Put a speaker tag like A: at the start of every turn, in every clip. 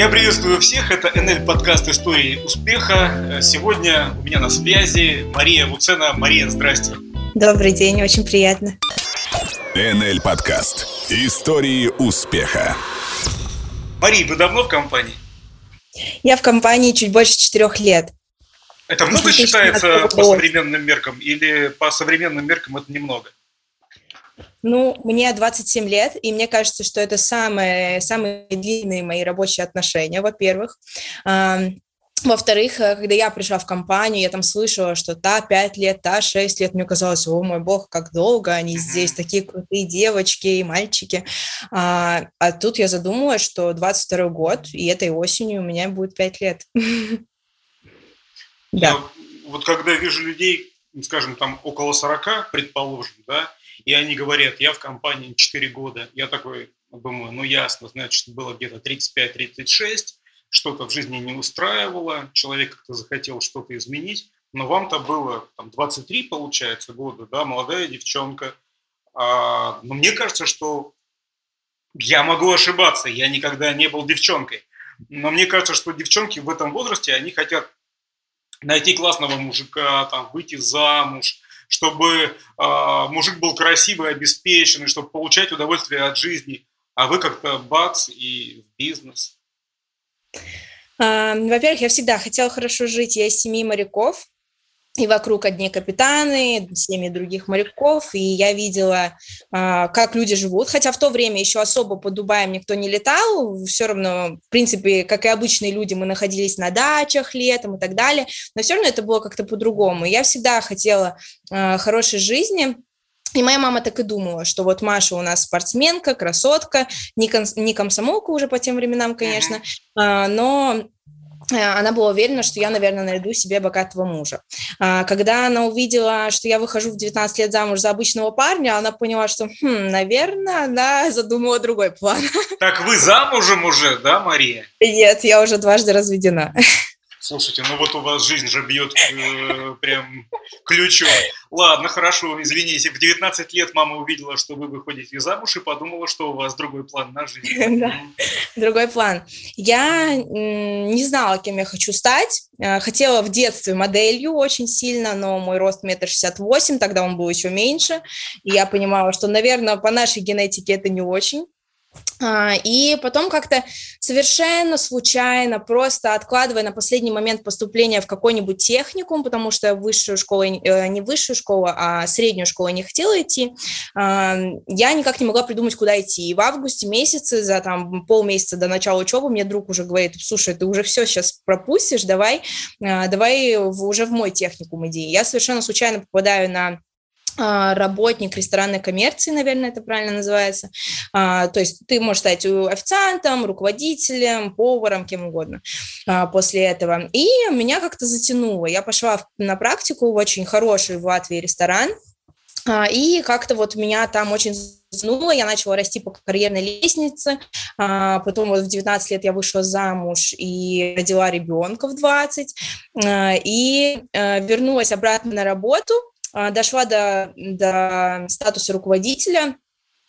A: Я приветствую всех, это НЛ подкаст «Истории успеха». Сегодня у меня на связи Мария Вуцена. Мария, здрасте.
B: Добрый день, очень приятно.
C: НЛ подкаст «Истории успеха».
A: Мария, вы давно в компании?
B: Я в компании чуть больше четырех лет.
A: Это много считается по современным меркам или по современным меркам это немного?
B: Ну, мне 27 лет, и мне кажется, что это самые, самые длинные мои рабочие отношения, во-первых. Во-вторых, э, когда я пришла в компанию, я там слышала, что та 5 лет, та 6 лет, мне казалось, о мой бог, как долго они здесь, такие крутые девочки и мальчики. А, а тут я задумалась, что 22 год, и этой осенью у меня будет 5 лет.
A: Да. Вот когда я вижу людей, скажем, там около 40, предположим, да, и они говорят, я в компании 4 года. Я такой думаю, ну ясно, значит, было где-то 35-36, что-то в жизни не устраивало, человек как-то захотел что-то изменить, но вам-то было там, 23, получается, года, да, молодая девчонка. А, но мне кажется, что я могу ошибаться, я никогда не был девчонкой. Но мне кажется, что девчонки в этом возрасте, они хотят найти классного мужика, там, выйти замуж, чтобы э, мужик был красивый, обеспеченный, чтобы получать удовольствие от жизни, а вы как-то бац и в бизнес.
B: Во-первых, я всегда хотела хорошо жить. Я из семьи моряков, и вокруг одни капитаны, семьи других моряков, и я видела, а, как люди живут, хотя в то время еще особо по Дубаям никто не летал, все равно, в принципе, как и обычные люди, мы находились на дачах летом и так далее, но все равно это было как-то по-другому. Я всегда хотела а, хорошей жизни, и моя мама так и думала, что вот Маша у нас спортсменка, красотка, не, ком, не комсомолка уже по тем временам, конечно, uh-huh. но она была уверена, что я, наверное, найду себе богатого мужа. А, когда она увидела, что я выхожу в 19 лет замуж за обычного парня, она поняла, что, хм, наверное, она задумала другой план.
A: Так вы замужем уже, да, Мария?
B: Нет, я уже дважды разведена.
A: Слушайте, ну вот у вас жизнь же бьет э, прям ключом. Ладно, хорошо, извините. В 19 лет мама увидела, что вы выходите замуж и подумала, что у вас другой план на жизнь.
B: Да, другой план. Я не знала, кем я хочу стать. Э, хотела в детстве моделью очень сильно, но мой рост метр шестьдесят восемь, тогда он был еще меньше. И я понимала, что, наверное, по нашей генетике это не очень. А, и потом как-то совершенно случайно, просто откладывая на последний момент поступления в какой-нибудь техникум, потому что высшую школу, э, не высшую школу, а среднюю школу я не хотела идти, я никак не могла придумать, куда идти. И в августе месяце, за там полмесяца до начала учебы, мне друг уже говорит, слушай, ты уже все сейчас пропустишь, давай, а, давай уже в мой техникум иди. Я совершенно случайно попадаю на работник ресторанной коммерции, наверное, это правильно называется. А, то есть ты можешь стать официантом, руководителем, поваром, кем угодно а, после этого. И меня как-то затянуло. Я пошла на практику в очень хороший в Латвии ресторан, и как-то вот меня там очень затянуло, я начала расти по карьерной лестнице, потом вот в 19 лет я вышла замуж и родила ребенка в 20, и э, вернулась обратно на работу, а, дошла до, до статуса руководителя,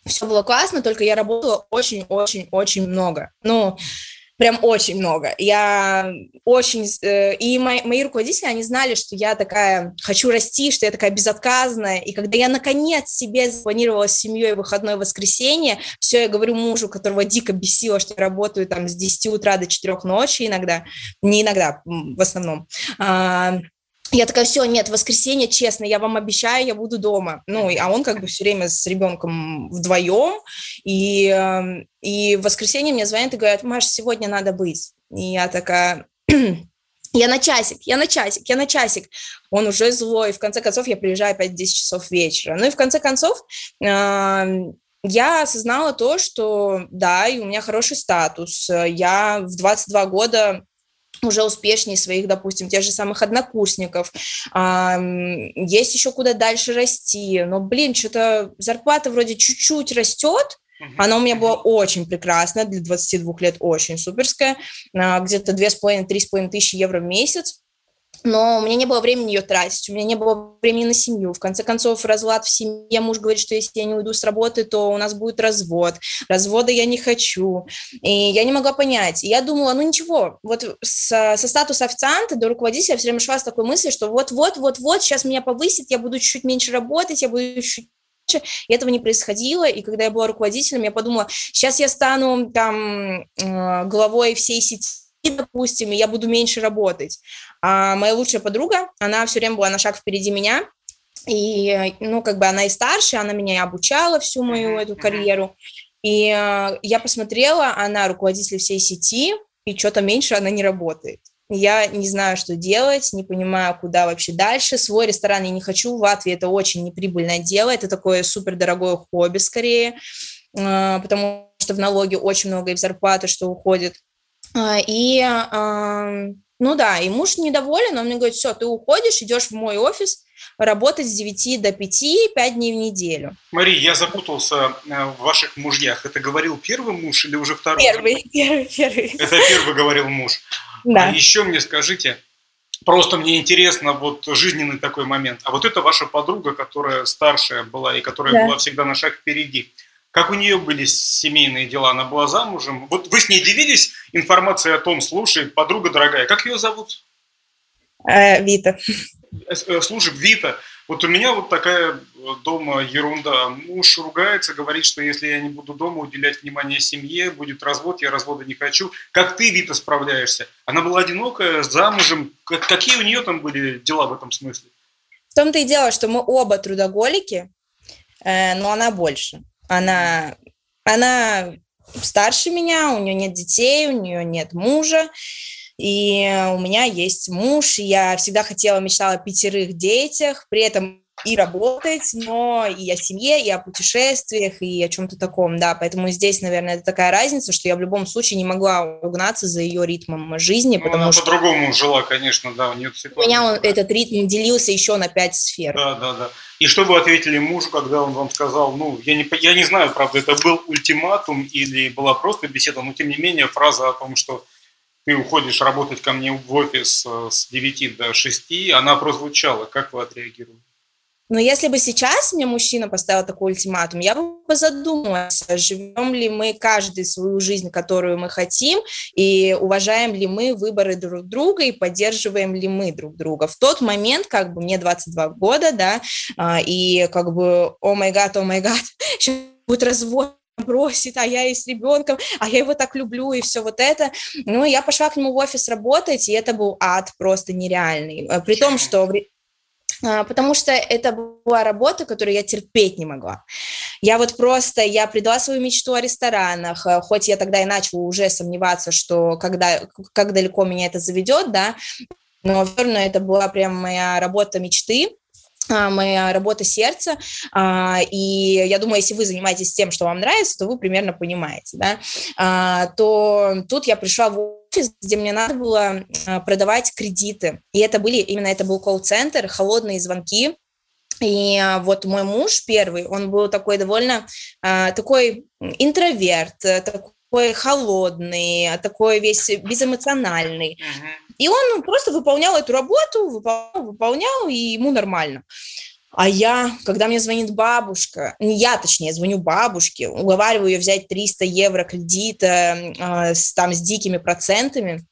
B: все было классно, только я работала очень-очень-очень много. Ну, прям очень много. Я очень... Э, и мои, мои руководители, они знали, что я такая, хочу расти, что я такая безотказная. И когда я, наконец, себе запланировала с семьей выходное воскресенье, все, я говорю мужу, которого дико бесило, что я работаю там с 10 утра до 4 ночи иногда, не иногда, в основном, а, я такая, все, нет, воскресенье, честно, я вам обещаю, я буду дома. Ну, а он как бы все время с ребенком вдвоем, и, эм, и в воскресенье мне звонят и говорят, Маш, сегодня надо быть. И я такая, я на часик, я на часик, я на часик. Он уже злой, в конце концов я приезжаю опять в 10 часов вечера. Ну и в конце концов эм, я осознала то, что да, и у меня хороший статус. Я в 22 года уже успешнее своих, допустим, тех же самых однокурсников. Есть еще куда дальше расти. Но, блин, что-то зарплата вроде чуть-чуть растет, она у меня была очень прекрасная, для 22 лет очень суперская, а, где-то 2,5-3,5 тысячи евро в месяц. Но у меня не было времени ее тратить, у меня не было времени на семью. В конце концов, развод в семье, муж говорит, что если я не уйду с работы, то у нас будет развод. Развода я не хочу. И я не могла понять. И я думала, ну ничего, вот с, со статуса официанта до руководителя все время шла с такой мыслью, что вот-вот-вот-вот, сейчас меня повысит, я буду чуть-чуть меньше работать, я буду чуть и этого не происходило, и когда я была руководителем, я подумала, сейчас я стану там э, главой всей сети, допустим, и я буду меньше работать. А моя лучшая подруга, она все время была на шаг впереди меня, и, ну, как бы она и старше, она меня и обучала всю мою эту карьеру. И э, я посмотрела, она руководитель всей сети, и что-то меньше она не работает. Я не знаю, что делать, не понимаю, куда вообще дальше. Свой ресторан я не хочу. В Латвии это очень неприбыльное дело. Это такое супер дорогое хобби скорее, э, потому что в налоге очень много и в зарплаты, что уходит. А, и, ну да, и муж недоволен, он мне говорит, все, ты уходишь, идешь в мой офис, работать с 9 до 5, 5 дней в неделю.
A: Мария, я запутался э, в ваших мужьях. Это говорил первый муж или уже второй?
B: Первый, первый, первый.
A: Это первый говорил муж. Да. А еще мне скажите, просто мне интересно, вот жизненный такой момент. А вот это ваша подруга, которая старшая была и которая да. была всегда на шаг впереди. Как у нее были семейные дела? Она была замужем? Вот вы с ней делились информацией о том, слушай, подруга дорогая, как ее зовут?
B: Э, Вита.
A: Э, э, слушай, Вита, вот у меня вот такая дома ерунда. Муж ругается, говорит, что если я не буду дома уделять внимание семье, будет развод, я развода не хочу. Как ты, Вита, справляешься? Она была одинокая, замужем. Какие у нее там были дела в этом смысле?
B: В том-то и дело, что мы оба трудоголики, но она больше. Она, она старше меня, у нее нет детей, у нее нет мужа, и у меня есть муж, и я всегда хотела, мечтала о пятерых детях, при этом и работать, но и о семье, и о путешествиях, и о чем-то таком, да, поэтому здесь, наверное, это такая разница, что я в любом случае не могла угнаться за ее ритмом жизни, ну, потому
A: она
B: что...
A: по-другому жила, конечно, да, у нее
B: У меня он, этот ритм делился еще на пять сфер.
A: Да, да, да. И что вы ответили мужу, когда он вам сказал, ну, я не, я не знаю, правда, это был ультиматум или была просто беседа, но тем не менее фраза о том, что ты уходишь работать ко мне в офис э, с 9 до 6, она прозвучала. Как вы отреагировали?
B: Но если бы сейчас мне мужчина поставил такой ультиматум, я бы задумалась, живем ли мы каждый свою жизнь, которую мы хотим, и уважаем ли мы выборы друг друга, и поддерживаем ли мы друг друга. В тот момент, как бы мне 22 года, да, а, и как бы, о май гад, о май гад, сейчас будет развод, бросит, а я и с ребенком, а я его так люблю, и все вот это. Ну, я пошла к нему в офис работать, и это был ад просто нереальный. При том, что потому что это была работа, которую я терпеть не могла. Я вот просто, я предала свою мечту о ресторанах, э, хоть я тогда и начала уже сомневаться, что когда, как далеко меня это заведет, да, но все равно это была прям моя работа мечты, а, моя работа сердца, а, и я думаю, если вы занимаетесь тем, что вам нравится, то вы примерно понимаете, да, то тут я пришла в офис, где мне надо было а, продавать кредиты. И это были, именно это был колл-центр, холодные звонки. И а, вот мой муж первый, он был такой довольно, а, такой интроверт, такой холодный, такой весь безэмоциональный. И он просто выполнял эту работу, выполнял, выполнял, и ему нормально. А я, когда мне звонит бабушка, не я, точнее, звоню бабушке, уговариваю ее взять 300 евро кредита э, с, там, с дикими процентами,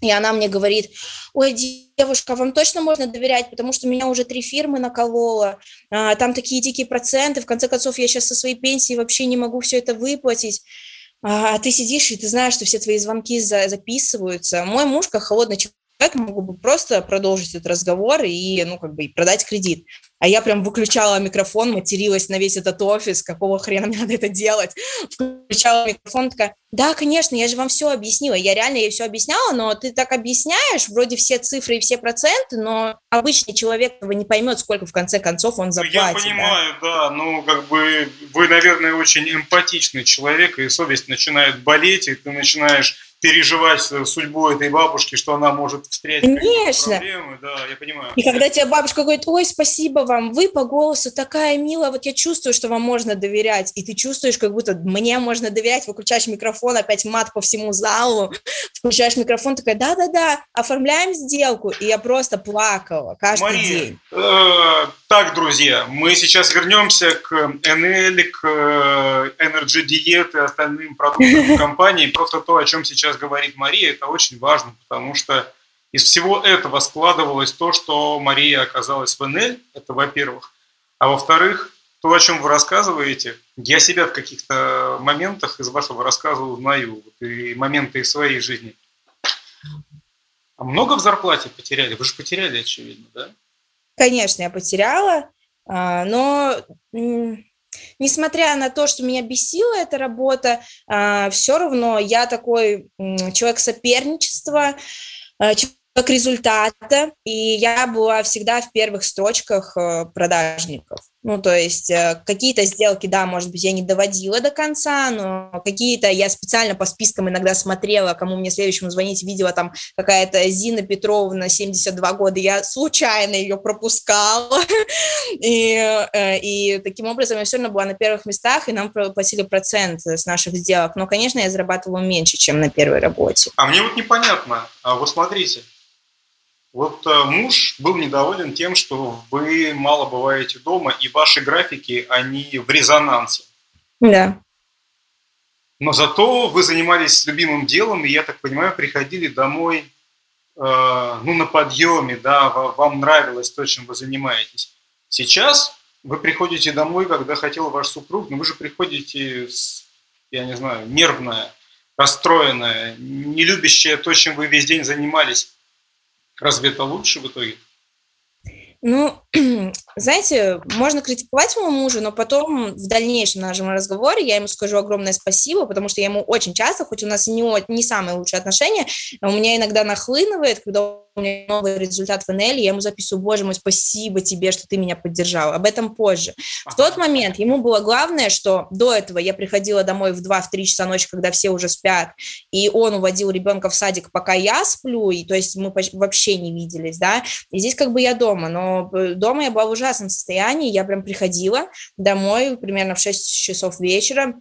B: и она мне говорит, ой, девушка, вам точно можно доверять, потому что меня уже три фирмы накололо, а, там такие дикие проценты, в конце концов, я сейчас со своей пенсии вообще не могу все это выплатить. А ты сидишь, и ты знаешь, что все твои звонки за записываются. Мой муж, как холодный человек, могу бы просто продолжить этот разговор и, ну, как бы, продать кредит? А я прям выключала микрофон, материлась на весь этот офис, какого хрена мне надо это делать, включала микрофон, такая, да, конечно, я же вам все объяснила, я реально ей все объясняла, но ты так объясняешь, вроде все цифры и все проценты, но обычный человек не поймет, сколько в конце концов он заплатит. Я
A: понимаю, да, да ну, как бы вы, наверное, очень эмпатичный человек, и совесть начинает болеть, и ты начинаешь переживать судьбу этой бабушки, что она может встретить
B: Конечно.
A: проблемы, да, я понимаю.
B: И когда тебе бабушка говорит, ой, спасибо вам, вы по голосу такая милая, вот я чувствую, что вам можно доверять, и ты чувствуешь, как будто мне можно доверять, выключаешь микрофон, опять мат по всему залу, включаешь микрофон, такая, да-да-да, оформляем сделку, и я просто плакала каждый
A: Мария,
B: день.
A: э, так, друзья, мы сейчас вернемся к НЛ, к э, Energy Diet и остальным продуктам компании. Просто то, о чем сейчас говорит Мария, это очень важно, потому что из всего этого складывалось то, что Мария оказалась в НЛ, это во-первых. А во-вторых, то, о чем вы рассказываете, я себя в каких-то моментах из вашего рассказа узнаю, вот, и моменты из своей жизни. А много в зарплате потеряли? Вы же потеряли, очевидно, да?
B: Конечно, я потеряла, а, но несмотря на то, что меня бесила эта работа, а, все равно я такой человек соперничества, а, человек результата, и я была всегда в первых строчках э, продажников. Ну, то есть э, какие-то сделки, да, может быть, я не доводила до конца, но какие-то я специально по спискам иногда смотрела, кому мне следующему звонить, видела там какая-то Зина Петровна, 72 года, я случайно ее пропускала, и, э, и таким образом я все равно была на первых местах, и нам платили процент с наших сделок, но, конечно, я зарабатывала меньше, чем на первой работе.
A: А мне вот непонятно, а вот смотрите, вот э, муж был недоволен тем, что вы мало бываете дома, и ваши графики, они в резонансе.
B: Да.
A: Но зато вы занимались любимым делом, и, я так понимаю, приходили домой э, ну, на подъеме, да, вам нравилось то, чем вы занимаетесь. Сейчас вы приходите домой, когда хотел ваш супруг, но вы же приходите, с, я не знаю, нервная, расстроенная, не любящая то, чем вы весь день занимались. Разве это лучше в итоге?
B: Ну, знаете, можно критиковать моего мужа, но потом в дальнейшем нашем разговоре я ему скажу огромное спасибо, потому что я ему очень часто, хоть у нас не, не самые лучшие отношения, у меня иногда нахлынывает, когда у меня новый результат в НЛ, я ему записываю, боже мой, спасибо тебе, что ты меня поддержал. Об этом позже. В тот момент ему было главное, что до этого я приходила домой в 2-3 часа ночи, когда все уже спят, и он уводил ребенка в садик, пока я сплю, и то есть мы вообще не виделись, да, и здесь как бы я дома, но э, дома я была в ужасном состоянии, я прям приходила домой примерно в 6 часов вечера,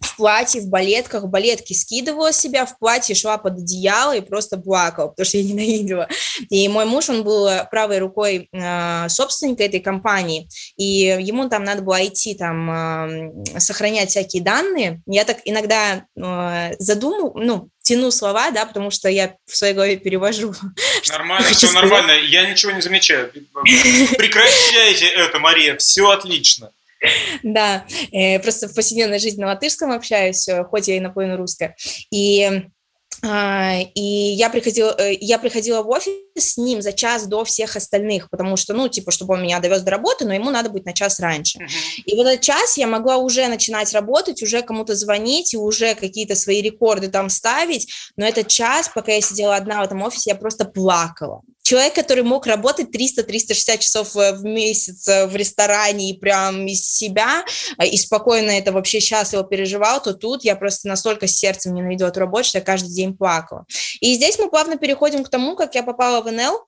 B: в платье, в балетках, балетки скидывала себя, в платье шла под одеяло и просто плакала, потому что я ненавидела. И мой муж, он был правой рукой э, собственника этой компании, и ему там надо было идти там э, сохранять всякие данные. Я так иногда э, задумал, ну, тяну слова, да, потому что я в своей голове перевожу.
A: Нормально, все нормально, я ничего не замечаю. Прекращайте это, Мария, все отлично.
B: Да, э, просто в повседневной жизни на латышском общаюсь, э, хоть я и наполовину русская. И а, и я приходила, э, я приходила в офис с ним за час до всех остальных, потому что, ну, типа, чтобы он меня довез до работы, но ему надо быть на час раньше. Uh-huh. И вот этот час я могла уже начинать работать, уже кому-то звонить, и уже какие-то свои рекорды там ставить, но этот час, пока я сидела одна в этом офисе, я просто плакала человек, который мог работать 300-360 часов э, в месяц э, в ресторане и прям из себя, э, и спокойно это вообще счастливо переживал, то тут я просто настолько сердцем ненавидела эту работу, что я каждый день плакала. И здесь мы плавно переходим к тому, как я попала в НЛ,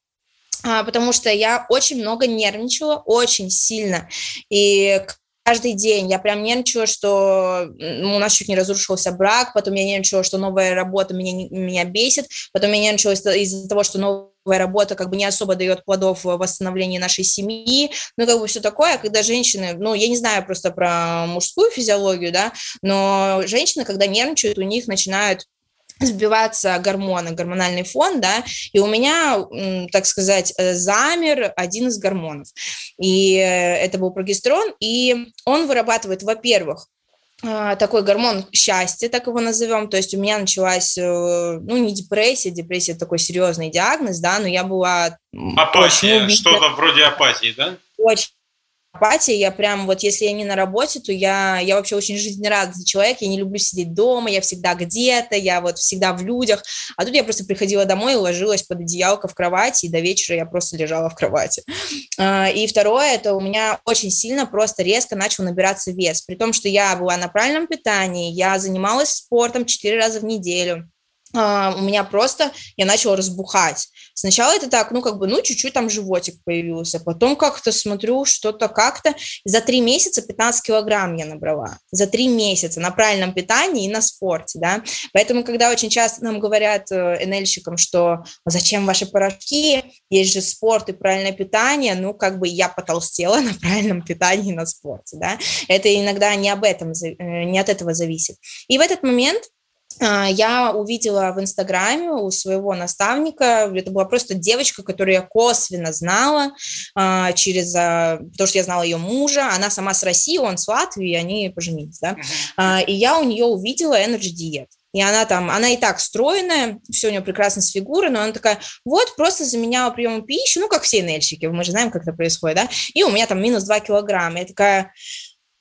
B: а, потому что я очень много нервничала, очень сильно, и каждый день. Я прям нервничала, что у нас чуть не разрушился брак, потом я нервничала, что новая работа меня, меня бесит, потом я нервничала из- из-за того, что новая работа как бы не особо дает плодов в восстановлении нашей семьи, ну, как бы все такое, а когда женщины, ну, я не знаю просто про мужскую физиологию, да, но женщины, когда нервничают, у них начинают сбиваться гормоны, гормональный фон, да, и у меня, так сказать, э, замер один из гормонов, и э, это был прогестерон, и он вырабатывает, во-первых, такой гормон счастья, так его назовем, то есть у меня началась, э, ну, не депрессия, депрессия такой серьезный диагноз, да, но я была...
A: Апатия, что-то вроде апатии, да?
B: Очень апатия, я прям вот, если я не на работе, то я, я вообще очень жизнерадостный человек, я не люблю сидеть дома, я всегда где-то, я вот всегда в людях, а тут я просто приходила домой и ложилась под одеялко в кровати, и до вечера я просто лежала в кровати. А, и второе, это у меня очень сильно, просто резко начал набираться вес, при том, что я была на правильном питании, я занималась спортом 4 раза в неделю, у меня просто, я начала разбухать. Сначала это так, ну, как бы, ну, чуть-чуть там животик появился, потом как-то смотрю, что-то как-то. За три месяца 15 килограмм я набрала. За три месяца на правильном питании и на спорте, да. Поэтому, когда очень часто нам говорят э, НЛьщикам, что зачем ваши порошки, есть же спорт и правильное питание, ну, как бы я потолстела на правильном питании и на спорте, да. Это иногда не об этом, э, не от этого зависит. И в этот момент а, я увидела в Инстаграме у своего наставника, это была просто девочка, которую я косвенно знала а, через, а, потому что я знала ее мужа, она сама с России, он с Латвии, они поженились, да, и я у нее увидела Energy Diet. И она там, она и так стройная, все у нее прекрасно с фигурой, но она такая, вот, просто заменяла прием пищи, ну, как все нельщики, мы же знаем, как это происходит, да, и у меня там минус 2 килограмма. Я такая,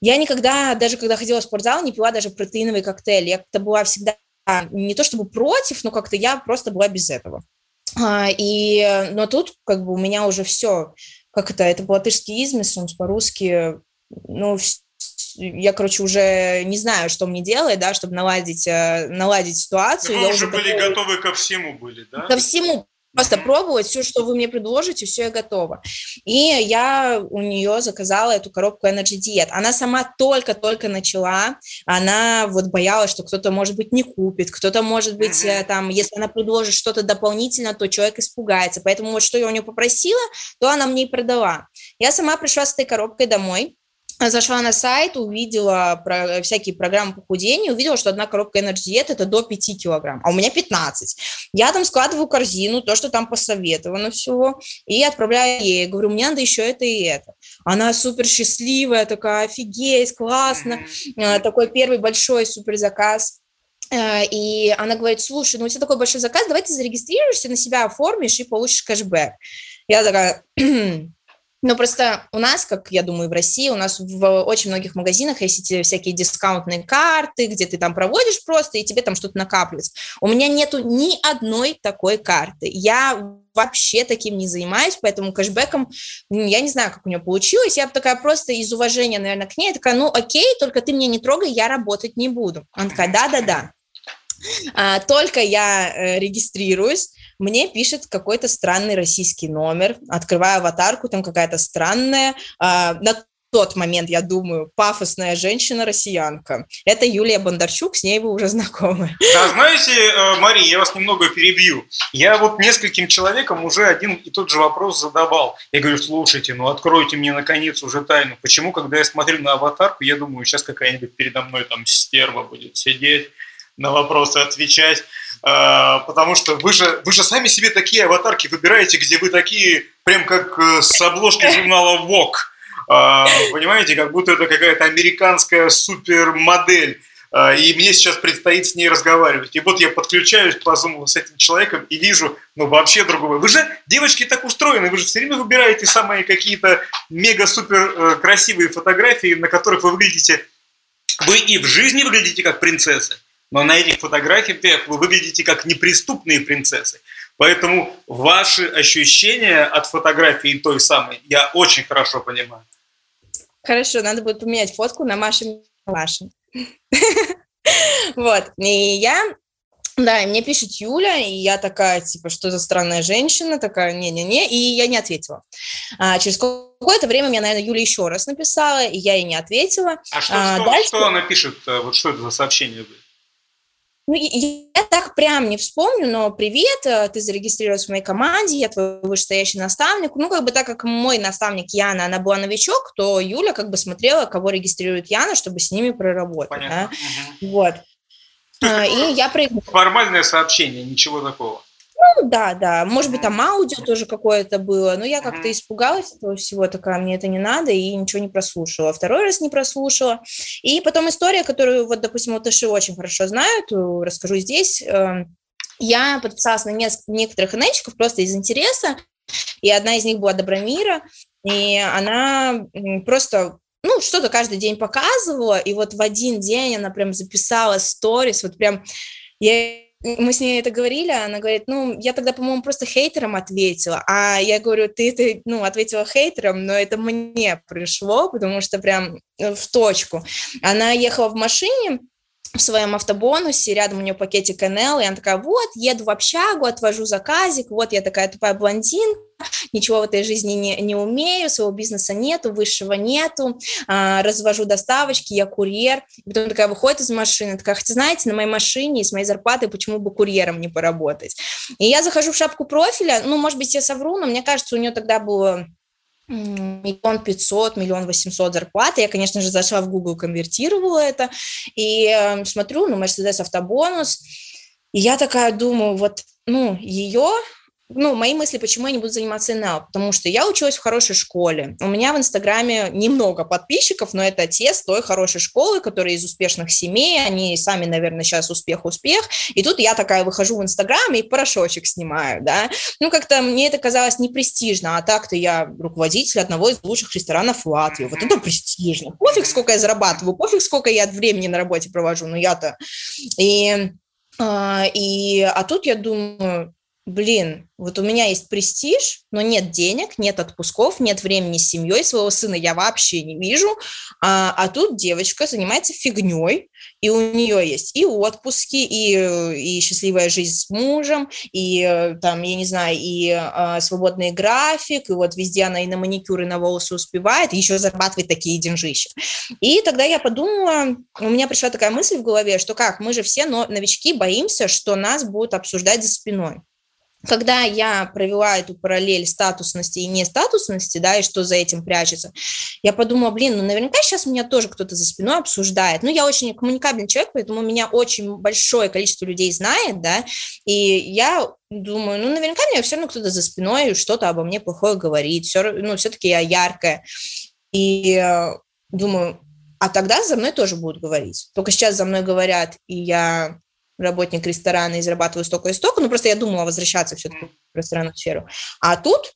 B: я никогда, даже когда ходила в спортзал, не пила даже протеиновый коктейль. Я как-то была всегда не то чтобы против, но как-то я просто была без этого. А, и, но тут как бы у меня уже все, как это, это латышский измес, он по-русски, ну, я, короче, уже не знаю, что мне делать, да, чтобы наладить, э, наладить ситуацию.
A: Вы
B: я
A: уже были готовы... готовы ко всему были, да?
B: Ко всему, Просто пробовать все, что вы мне предложите, все я готова. И я у нее заказала эту коробку Energy Diet. Она сама только-только начала, она вот боялась, что кто-то, может быть, не купит, кто-то, может быть, mm-hmm. там, если она предложит что-то дополнительно, то человек испугается. Поэтому вот что я у нее попросила, то она мне и продала. Я сама пришла с этой коробкой домой, зашла на сайт, увидела про, всякие программы похудения, увидела, что одна коробка Energy Diet это до 5 килограмм, а у меня 15. Я там складываю корзину, то, что там посоветовано всего, и отправляю ей. Говорю, мне надо еще это и это. Она супер счастливая, такая, офигеть, классно. Mm-hmm. Такой первый большой супер заказ. Э, и она говорит, слушай, ну у тебя такой большой заказ, давай ты зарегистрируешься, на себя оформишь и получишь кэшбэк. Я такая, Но просто у нас, как я думаю, в России, у нас в очень многих магазинах есть эти всякие дискаунтные карты, где ты там проводишь просто, и тебе там что-то накапливается. У меня нету ни одной такой карты. Я вообще таким не занимаюсь, поэтому кэшбэком, я не знаю, как у нее получилось, я такая просто из уважения, наверное, к ней, такая, ну окей, только ты меня не трогай, я работать не буду. Она такая, да-да-да. А, только я э, регистрируюсь, мне пишет какой-то странный российский номер, открываю аватарку, там какая-то странная, э, на тот момент, я думаю, пафосная женщина-россиянка. Это Юлия Бондарчук, с ней вы уже знакомы.
A: Да, знаете, э, Мария, я вас немного перебью. Я вот нескольким человекам уже один и тот же вопрос задавал. Я говорю, слушайте, ну откройте мне наконец уже тайну. Почему, когда я смотрю на аватарку, я думаю, сейчас какая-нибудь передо мной там стерва будет сидеть, на вопросы отвечать. А, потому что вы же, вы же сами себе такие аватарки выбираете, где вы такие, прям как э, с обложки журнала Vogue. А, понимаете, как будто это какая-то американская супермодель. И мне сейчас предстоит с ней разговаривать. И вот я подключаюсь по Zoom с этим человеком и вижу, ну, вообще другого. Вы же, девочки, так устроены, вы же все время выбираете самые какие-то мега-супер э, красивые фотографии, на которых вы выглядите... Вы и в жизни выглядите как принцесса, но на этих фотографиях вы выглядите как неприступные принцессы. Поэтому ваши ощущения от фотографии той самой я очень хорошо понимаю.
B: Хорошо, надо будет поменять фотку на Маше Маше. Вот, и я да, и мне пишет Юля, и я такая, типа, что за странная женщина, такая, не-не-не, и я не ответила. А, через какое-то время мне, наверное, Юля еще раз написала, и я ей не ответила.
A: А что, а, что, дальше... что она пишет, э, вот что это за сообщение будет?
B: Ну, я так прям не вспомню, но привет, э, ты зарегистрировалась в моей команде, я твой вышестоящий наставник. Ну, как бы так как мой наставник Яна, она была новичок, то Юля как бы смотрела, кого регистрирует Яна, чтобы с ними проработать. Понятно. Да? Угу. Вот.
A: А, и я... Формальное сообщение, ничего такого.
B: Ну, да, да. Может быть, там аудио тоже какое-то было, но я как-то испугалась этого всего, такая, мне это не надо, и ничего не прослушала. Второй раз не прослушала. И потом история, которую, вот, допустим, Таши очень хорошо знают, расскажу здесь. Эм, я подписалась на некоторых инечиков просто из интереса, и одна из них была Добромира, и она просто ну, что-то каждый день показывала, и вот в один день она прям записала сторис, вот прям я мы с ней это говорили, она говорит, ну, я тогда, по-моему, просто хейтером ответила, а я говорю, ты, ты, ну, ответила хейтером, но это мне пришло, потому что прям э, в точку. Она ехала в машине, в своем автобонусе, рядом у нее пакетик НЛ, и она такая, вот, еду в общагу, отвожу заказик, вот я такая тупая блондинка, ничего в этой жизни не, не умею, своего бизнеса нету, высшего нету, а, развожу доставочки, я курьер. И потом такая выходит из машины, такая, хотя знаете, на моей машине и с моей зарплатой почему бы курьером не поработать? И я захожу в шапку профиля, ну, может быть, я совру, но мне кажется, у нее тогда было миллион пятьсот, миллион восемьсот зарплаты. Я, конечно же, зашла в Google, конвертировала это, и э, смотрю, ну, Mercedes автобонус, и я такая думаю, вот, ну, ее ну, мои мысли, почему я не буду заниматься НЛ, потому что я училась в хорошей школе. У меня в Инстаграме немного подписчиков, но это те с той хорошей школы, которые из успешных семей, они сами, наверное, сейчас успех-успех. И тут я такая выхожу в Инстаграм и порошочек снимаю, да. Ну, как-то мне это казалось непрестижно, а так-то я руководитель одного из лучших ресторанов Латвии. Вот это престижно. Пофиг, сколько я зарабатываю, пофиг, сколько я времени на работе провожу, но я-то... И, а, и, а тут я думаю, блин, вот у меня есть престиж, но нет денег, нет отпусков, нет времени с семьей, своего сына я вообще не вижу, а, а тут девочка занимается фигней, и у нее есть и отпуски, и, и счастливая жизнь с мужем, и там, я не знаю, и а, свободный график, и вот везде она и на маникюр, и на волосы успевает, и еще зарабатывает такие деньжища. И тогда я подумала, у меня пришла такая мысль в голове, что как, мы же все новички боимся, что нас будут обсуждать за спиной когда я провела эту параллель статусности и нестатусности, да, и что за этим прячется, я подумала, блин, ну наверняка сейчас меня тоже кто-то за спиной обсуждает. Ну, я очень коммуникабельный человек, поэтому меня очень большое количество людей знает, да, и я думаю, ну, наверняка меня все равно кто-то за спиной что-то обо мне плохое говорит, все, ну, все-таки я яркая. И э, думаю, а тогда за мной тоже будут говорить. Только сейчас за мной говорят, и я работник ресторана и зарабатываю столько и столько, ну, просто я думала возвращаться все-таки в ресторанную сферу. А тут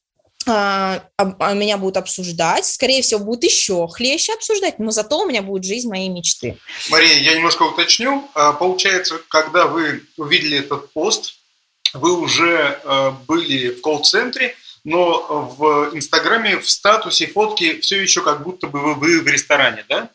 B: а, а меня будут обсуждать, скорее всего, будут еще хлеще обсуждать, но зато у меня будет жизнь моей мечты.
A: Мария, я немножко уточню. А, получается, когда вы увидели этот пост, вы уже а, были в колл-центре, но в Инстаграме, в статусе фотки все еще как будто бы вы в ресторане, да?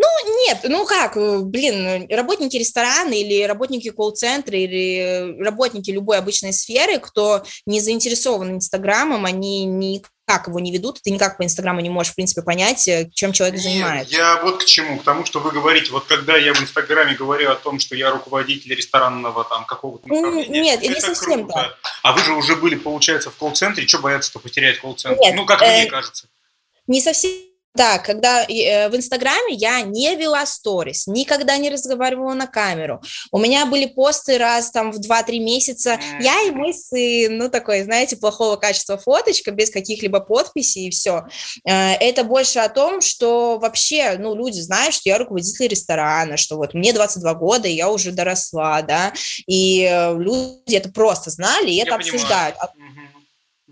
B: Ну, нет, ну как, э, блин, работники ресторана или работники колл-центра или работники любой обычной сферы, кто не заинтересован Инстаграмом, они никак его не ведут, ты никак по Инстаграму не можешь, в принципе, понять, э, чем человек Нет, занимается.
A: Я вот к чему, к тому, что вы говорите, вот когда я в Инстаграме говорю о том, что я руководитель ресторанного там какого-то
B: направления, Нет, это не совсем круто. так.
A: А вы же уже были, получается, в колл-центре, что бояться-то потерять колл-центр? Ну, как э, мне кажется.
B: Не совсем да, когда э, в Инстаграме я не вела сторис, никогда не разговаривала на камеру. У меня были посты раз там в 2-3 месяца. Я и мой сын, ну такой, знаете, плохого качества фоточка, без каких-либо подписей и все. Э, это больше о том, что вообще, ну, люди знают, что я руководитель ресторана, что вот мне 22 года, и я уже доросла, да, и э, люди это просто знали, и это я обсуждают. Понимаю.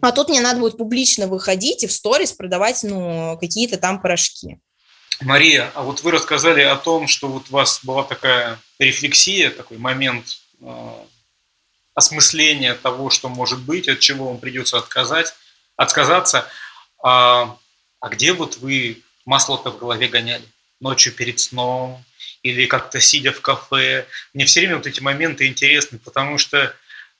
B: А тут мне надо будет публично выходить и в сторис продавать, ну, какие-то там порошки.
A: Мария, а вот вы рассказали о том, что вот у вас была такая рефлексия, такой момент э, осмысления того, что может быть, от чего вам придется отказать, отказаться. А, а где вот вы масло-то в голове гоняли? Ночью перед сном или как-то сидя в кафе? Мне все время вот эти моменты интересны, потому что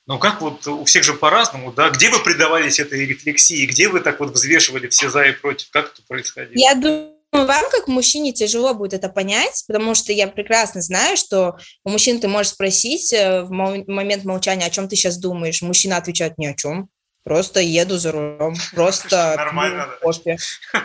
A: но как вот у всех же по-разному, да? Где вы предавались этой рефлексии? Где вы так вот взвешивали все за и против? Как это происходило?
B: Я думаю, вам, как мужчине, тяжело будет это понять, потому что я прекрасно знаю, что у мужчин ты можешь спросить э, в момент молчания, о чем ты сейчас думаешь. Мужчина отвечает ни о чем. Просто еду за рулем, просто
A: Нормально,
B: кофе.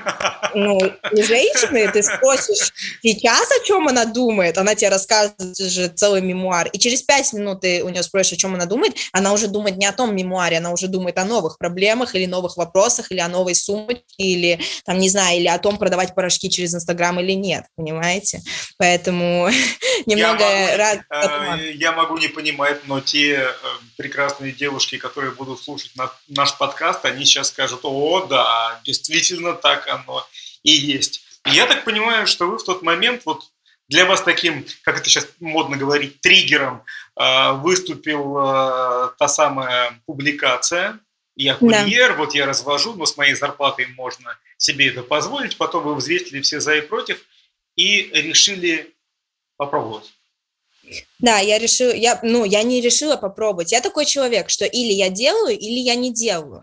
B: Ну, и женщины, ты спросишь сейчас, о чем она думает, она тебе рассказывает же целый мемуар, и через пять минут ты у нее спросишь, о чем она думает, она уже думает не о том мемуаре, она уже думает о новых проблемах или новых вопросах, или о новой суммочке, или, там, не знаю, или о том, продавать порошки через Инстаграм или нет, понимаете? Поэтому немного
A: раз... Э, я могу не понимать, но те э, прекрасные девушки, которые будут слушать наш подкаст, они сейчас скажут, о, да, действительно так оно и есть. И я так понимаю, что вы в тот момент, вот для вас таким, как это сейчас модно говорить, триггером э, выступил э, та самая публикация «Я курьер, да. вот я развожу, но с моей зарплатой можно себе это позволить». Потом вы взвесили все за и против и решили попробовать.
B: Да, я решила, я, ну, я не решила попробовать. Я такой человек, что или я делаю, или я не делаю.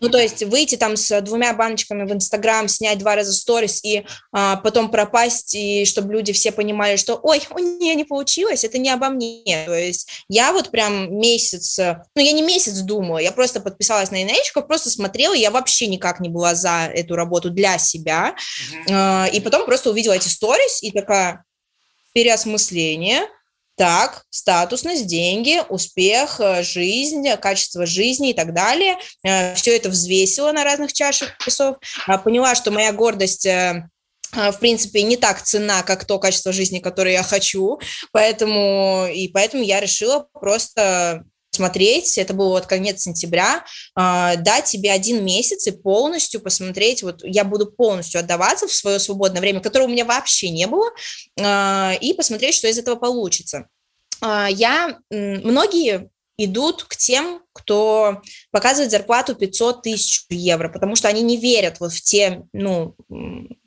B: Ну, то есть выйти там с двумя баночками в Инстаграм, снять два раза сторис и а, потом пропасть, и чтобы люди все понимали, что ой, у нее не получилось, это не обо мне. То есть я вот прям месяц, ну, я не месяц думала, я просто подписалась на инеечку, просто смотрела, я вообще никак не была за эту работу для себя. Mm-hmm. А, и потом просто увидела эти сторис и такая переосмысление – так, статусность, деньги, успех, э, жизнь, качество жизни и так далее. Э, Все это взвесила на разных чашах весов, а, поняла, что моя гордость э, в принципе, не так цена, как то качество жизни, которое я хочу, поэтому, и поэтому я решила просто смотреть, это был вот конец сентября, э, дать себе один месяц и полностью посмотреть, вот я буду полностью отдаваться в свое свободное время, которого у меня вообще не было, э, и посмотреть, что из этого получится. Э, я, многие идут к тем, кто показывает зарплату 500 тысяч евро, потому что они не верят вот в те, ну,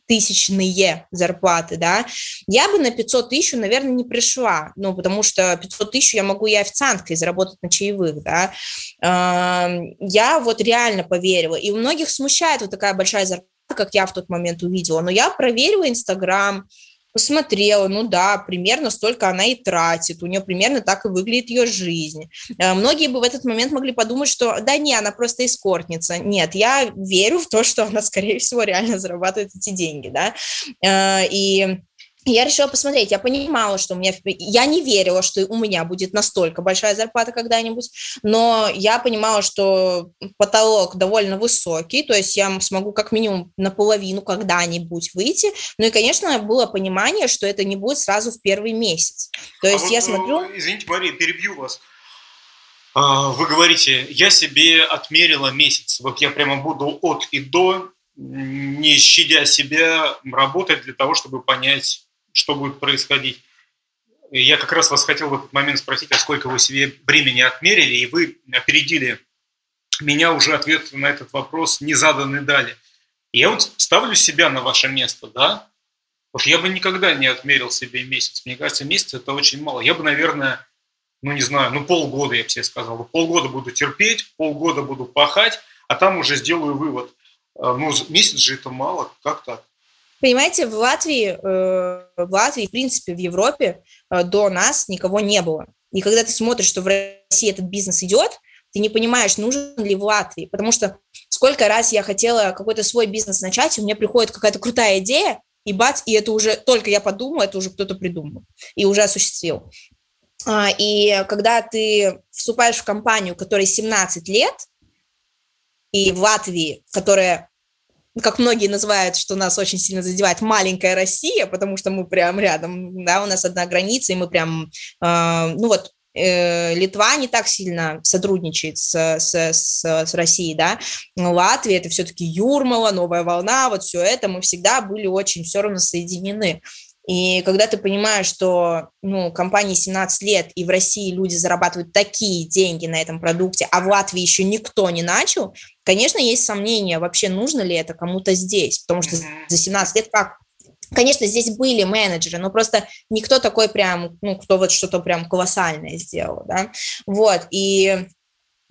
B: тысячные зарплаты, да, я бы на 500 тысяч, наверное, не пришла, ну, потому что 500 тысяч я могу и официанткой заработать на чаевых, да, я вот реально поверила, и у многих смущает вот такая большая зарплата, как я в тот момент увидела, но я проверила Инстаграм, посмотрела, ну да, примерно столько она и тратит, у нее примерно так и выглядит ее жизнь. Э, многие бы в этот момент могли подумать, что да не, она просто эскортница. Нет, я верю в то, что она, скорее всего, реально зарабатывает эти деньги, да, э, и я решила посмотреть, я понимала, что у меня... Я не верила, что у меня будет настолько большая зарплата когда-нибудь, но я понимала, что потолок довольно высокий, то есть я смогу как минимум наполовину когда-нибудь выйти. Ну и, конечно, было понимание, что это не будет сразу в первый месяц. То а есть а я вот, смотрю...
A: Э, извините, Мария, перебью вас. А, вы говорите, я себе отмерила месяц, вот я прямо буду от и до, не щадя себя, работать для того, чтобы понять, что будет происходить. Я как раз вас хотел в этот момент спросить, а сколько вы себе времени отмерили, и вы опередили меня уже ответ на этот вопрос не заданный дали. я вот ставлю себя на ваше место, да? Вот я бы никогда не отмерил себе месяц. Мне кажется, месяц это очень мало. Я бы, наверное, ну не знаю, ну полгода, я бы себе сказал. Полгода буду терпеть, полгода буду пахать, а там уже сделаю вывод. А, ну, месяц же это мало, как так?
B: Понимаете, в Латвии, э, в Латвии, в принципе, в Европе э, до нас никого не было. И когда ты смотришь, что в России этот бизнес идет, ты не понимаешь, нужен ли в Латвии. Потому что сколько раз я хотела какой-то свой бизнес начать, и меня приходит какая-то крутая идея, и бац, и это уже, только я подумала, это уже кто-то придумал и уже осуществил. А, и когда ты вступаешь в компанию, которой 17 лет, и в Латвии, которая как многие называют, что нас очень сильно задевает маленькая Россия, потому что мы прям рядом, да, у нас одна граница, и мы прям, э, ну вот, э, Литва не так сильно сотрудничает с, с, с, с Россией, да, Латвия это все-таки Юрмала, новая волна, вот все это, мы всегда были очень все равно соединены. И когда ты понимаешь, что ну, компании 17 лет, и в России люди зарабатывают такие деньги на этом продукте, а в Латвии еще никто не начал, конечно, есть сомнения, вообще нужно ли это кому-то здесь, потому что за 17 лет как? Конечно, здесь были менеджеры, но просто никто такой прям, ну, кто вот что-то прям колоссальное сделал, да, вот, и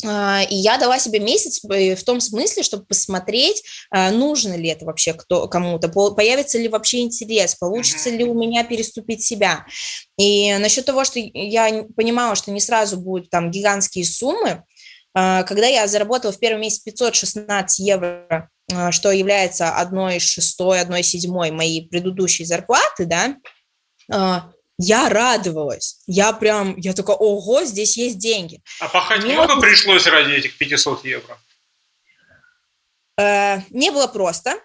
B: а, и я дала себе месяц в том смысле, чтобы посмотреть, а, нужно ли это вообще кто, кому-то, появится ли вообще интерес, получится ли у меня переступить себя. И насчет того, что я понимала, что не сразу будут там гигантские суммы, когда я заработала в первый месяц 516 евро, что является одной шестой, одной седьмой моей предыдущей зарплаты, да, я радовалась. Я прям, я такая, ого, здесь есть деньги.
A: А пахать Мне много вот... пришлось ради этих 500 евро?
B: Э, не было просто.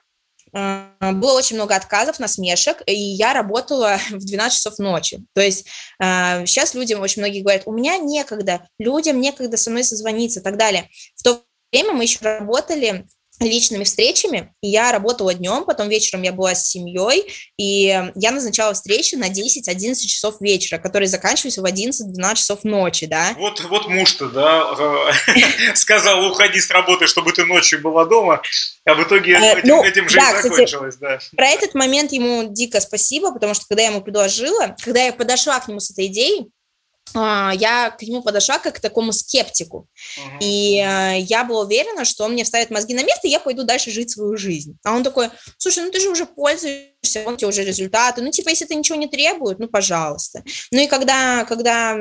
B: Э, было очень много отказов, насмешек, и я работала в 12 часов ночи. То есть э, сейчас людям очень многие говорят, у меня некогда, людям некогда со мной созвониться и так далее. В то время мы еще работали личными встречами. И я работала днем, потом вечером я была с семьей, и я назначала встречи на 10-11 часов вечера, которые заканчивались в 11-12 часов ночи, да.
A: Вот, вот муж-то, да, сказал, уходи с работы, чтобы ты ночью была дома, а в итоге э, этим, ну, этим жизнь да, закончилась, да.
B: Про этот момент ему дико спасибо, потому что когда я ему предложила, когда я подошла к нему с этой идеей, я к нему подошла как к такому скептику. Uh-huh. И э, я была уверена, что он мне вставит мозги на место, и я пойду дальше жить свою жизнь. А он такой, слушай, ну ты же уже пользуешься, вот тебе уже результаты. Ну, типа, если это ничего не требует, ну, пожалуйста. Ну и когда, когда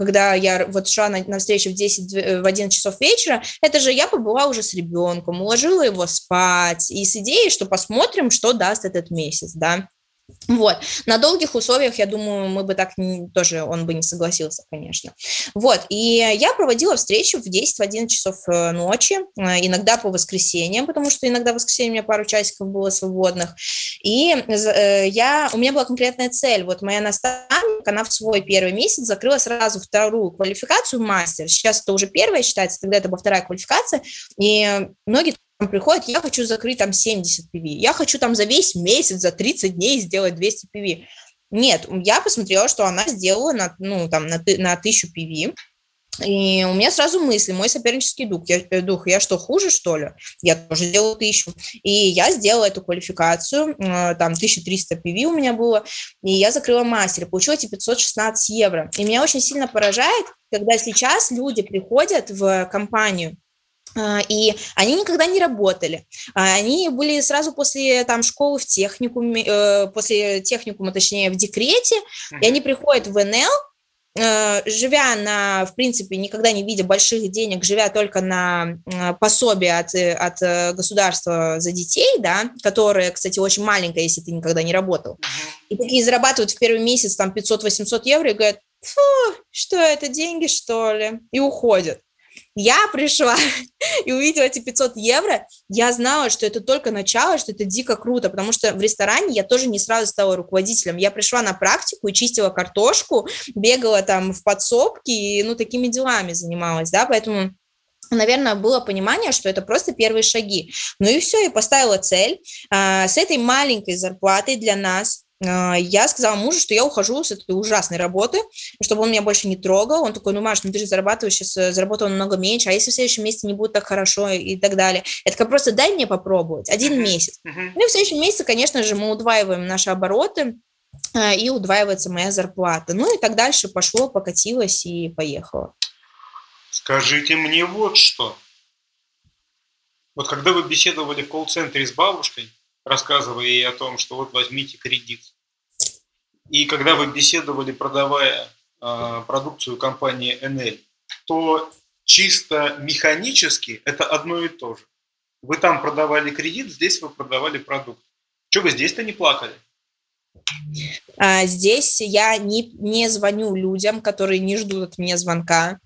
B: когда я вот шла на, на встречу в 10, в 11 часов вечера, это же я побыла уже с ребенком, уложила его спать, и с идеей, что посмотрим, что даст этот месяц, да. Вот. На долгих условиях, я думаю, мы бы так не, тоже, он бы не согласился, конечно. Вот. И я проводила встречу в 10-11 часов э, ночи, э, иногда по воскресеньям, потому что иногда в воскресенье у меня пару часиков было свободных. И э, я, у меня была конкретная цель. Вот моя наставник, она в свой первый месяц закрыла сразу вторую квалификацию мастер. Сейчас это уже первая считается, тогда это была вторая квалификация. И многие приходит, я хочу закрыть там 70 PV, я хочу там за весь месяц, за 30 дней сделать 200 PV. Нет, я посмотрела, что она сделала на, ну, там, на, на 1000 PV, и у меня сразу мысли, мой сопернический дух, я, э, дух, я что, хуже, что ли? Я тоже сделала тысячу. И я сделала эту квалификацию, э, там 1300 PV у меня было, и я закрыла мастер, получила эти 516 евро. И меня очень сильно поражает, когда сейчас люди приходят в компанию, и они никогда не работали. А, они были сразу после там, школы в техникуме, э, после техникума, точнее, в декрете, и они приходят в НЛ, э, живя на, в принципе, никогда не видя больших денег, живя только на э, пособие от, от государства за детей, да, которое, кстати, очень маленькое, если ты никогда не работал, и такие зарабатывают в первый месяц там 500-800 евро и говорят, фу, что это, деньги, что ли, и уходят. Я пришла и увидела эти 500 евро, я знала, что это только начало, что это дико круто, потому что в ресторане я тоже не сразу стала руководителем. Я пришла на практику и чистила картошку, бегала там в подсобке и, ну, такими делами занималась, да, поэтому наверное, было понимание, что это просто первые шаги. Ну и все, я поставила цель. А, с этой маленькой зарплатой для нас я сказала мужу, что я ухожу с этой ужасной работы, чтобы он меня больше не трогал. Он такой, ну, Маш, ну ты же зарабатываешь сейчас, э, заработал намного меньше, а если в следующем месяце не будет так хорошо и так далее? Это как просто дай мне попробовать, один месяц. Ну и в следующем месяце, конечно же, мы удваиваем наши обороты, а, и удваивается моя зарплата. Ну и так дальше пошло, покатилось и поехало.
A: Скажите мне вот что. Вот когда вы беседовали в колл-центре с бабушкой, рассказывая ей о том, что вот возьмите кредит. И когда вы беседовали, продавая э, продукцию компании NL, то чисто механически это одно и то же. Вы там продавали кредит, здесь вы продавали продукт. Чего вы здесь-то не плакали?
B: А, здесь я не, не звоню людям, которые не ждут от меня звонка.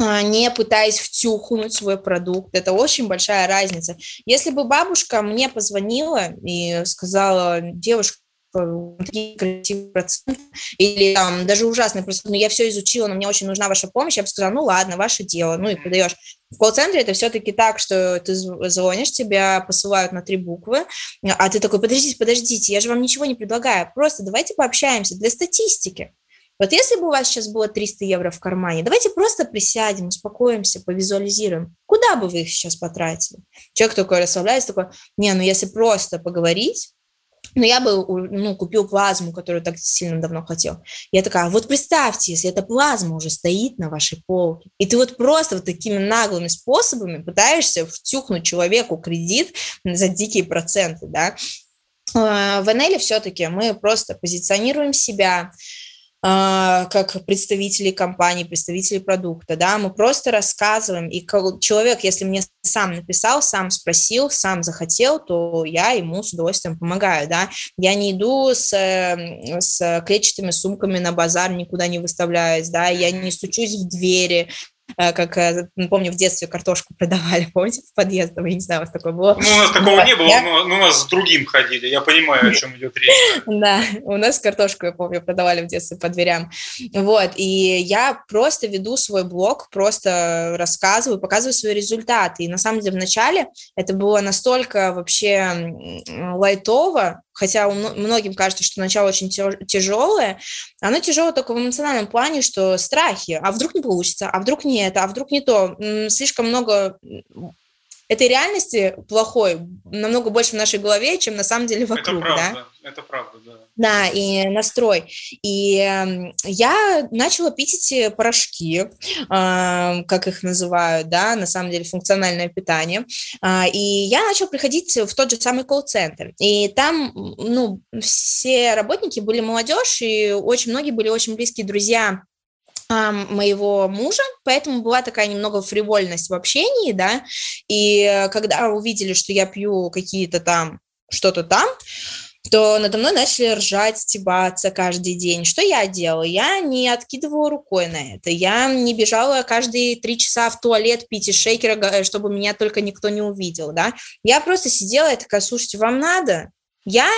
B: А, не пытаясь втюхнуть свой продукт. Это очень большая разница. Если бы бабушка мне позвонила и сказала, девушка, или там даже ужасный процент, но я все изучила, но мне очень нужна ваша помощь, я бы сказала, ну ладно, ваше дело, ну и подаешь. В колл-центре это все-таки так, что ты звонишь, тебя посылают на три буквы, а ты такой, подождите, подождите, я же вам ничего не предлагаю, просто давайте пообщаемся для статистики. Вот если бы у вас сейчас было 300 евро в кармане, давайте просто присядем, успокоимся, повизуализируем. Куда бы вы их сейчас потратили? Человек такой расслабляется, такой, не, ну если просто поговорить, ну, я бы ну, купил плазму, которую так сильно давно хотел. Я такая, вот представьте, если эта плазма уже стоит на вашей полке, и ты вот просто вот такими наглыми способами пытаешься втюхнуть человеку кредит за дикие проценты, да. А, в Энеле все-таки мы просто позиционируем себя, а, как представители компании, представители продукта, да, мы просто рассказываем, и человек, если мне сам написал, сам спросил, сам захотел, то я ему с удовольствием помогаю, да, я не иду с, с клетчатыми сумками на базар, никуда не выставляюсь, да, я не стучусь в двери, как, э, помню, в детстве картошку продавали, помните, в подъездах, я не знаю, у вас такое было?
A: Ну, у нас такого не было, я... но, но у нас с другим ходили, я понимаю, о чем идет речь.
B: Да, у нас картошку, я помню, продавали в детстве по дверям. Вот, и я просто веду свой блог, просто рассказываю, показываю свои результаты. И на самом деле в начале это было настолько вообще лайтово, хотя многим кажется, что начало очень тяжелое, оно тяжелое только в эмоциональном плане, что страхи, а вдруг не получится, а вдруг не это, а вдруг не то, слишком много этой реальности плохой намного больше в нашей голове, чем на самом деле вокруг,
A: это правда,
B: да?
A: Это правда, да.
B: Да, и настрой. И э, я начала пить эти порошки, э, как их называют, да, на самом деле функциональное питание. Э, и я начала приходить в тот же самый колл-центр. И там, ну, все работники были молодежь, и очень многие были очень близкие друзья моего мужа, поэтому была такая немного фривольность в общении, да, и когда увидели, что я пью какие-то там, что-то там, то надо мной начали ржать, стебаться каждый день. Что я делала? Я не откидывала рукой на это. Я не бежала каждые три часа в туалет пить из шейкера, чтобы меня только никто не увидел, да. Я просто сидела и такая, слушайте, вам надо? Я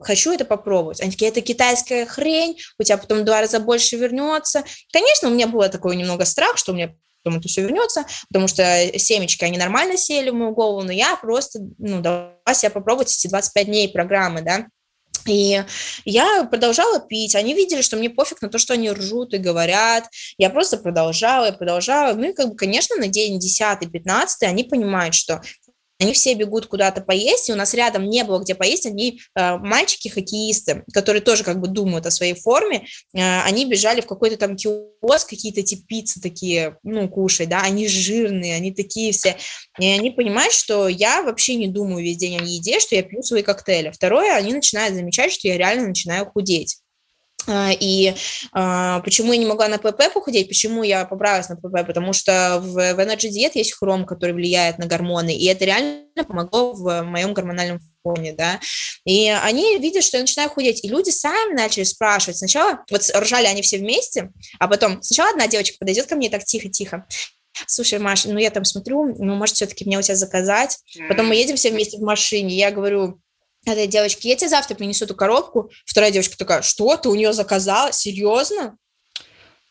B: хочу это попробовать. Они такие, это китайская хрень, у тебя потом два раза больше вернется. Конечно, у меня было такое немного страх, что у меня потом это все вернется, потому что семечки, они нормально сели в мою голову, но я просто, ну, давай себя попробовать эти 25 дней программы, да, и я продолжала пить. Они видели, что мне пофиг на то, что они ржут и говорят. Я просто продолжала и продолжала. Ну и, как бы, конечно, на день 10-15 они понимают, что они все бегут куда-то поесть, и у нас рядом не было где поесть, они э, мальчики-хоккеисты, которые тоже как бы думают о своей форме, э, они бежали в какой-то там киоск, какие-то эти пиццы такие, ну, кушать, да, они жирные, они такие все, и они понимают, что я вообще не думаю весь день о еде, что я пью свои коктейли. Второе, они начинают замечать, что я реально начинаю худеть. А, и а, почему я не могла на ПП похудеть, почему я поправилась на ПП, потому что в, в Energy Diet есть хром, который влияет на гормоны, и это реально помогло в моем гормональном фоне, да, и они видят, что я начинаю худеть, и люди сами начали спрашивать, сначала, вот ржали они все вместе, а потом сначала одна девочка подойдет ко мне так тихо-тихо, слушай, Маш, ну я там смотрю, ну, может, все-таки мне у тебя заказать, потом мы едем все вместе в машине, я говорю, этой девочке, я тебе завтра принесу эту коробку. Вторая девочка такая, что, ты у нее заказала? Серьезно?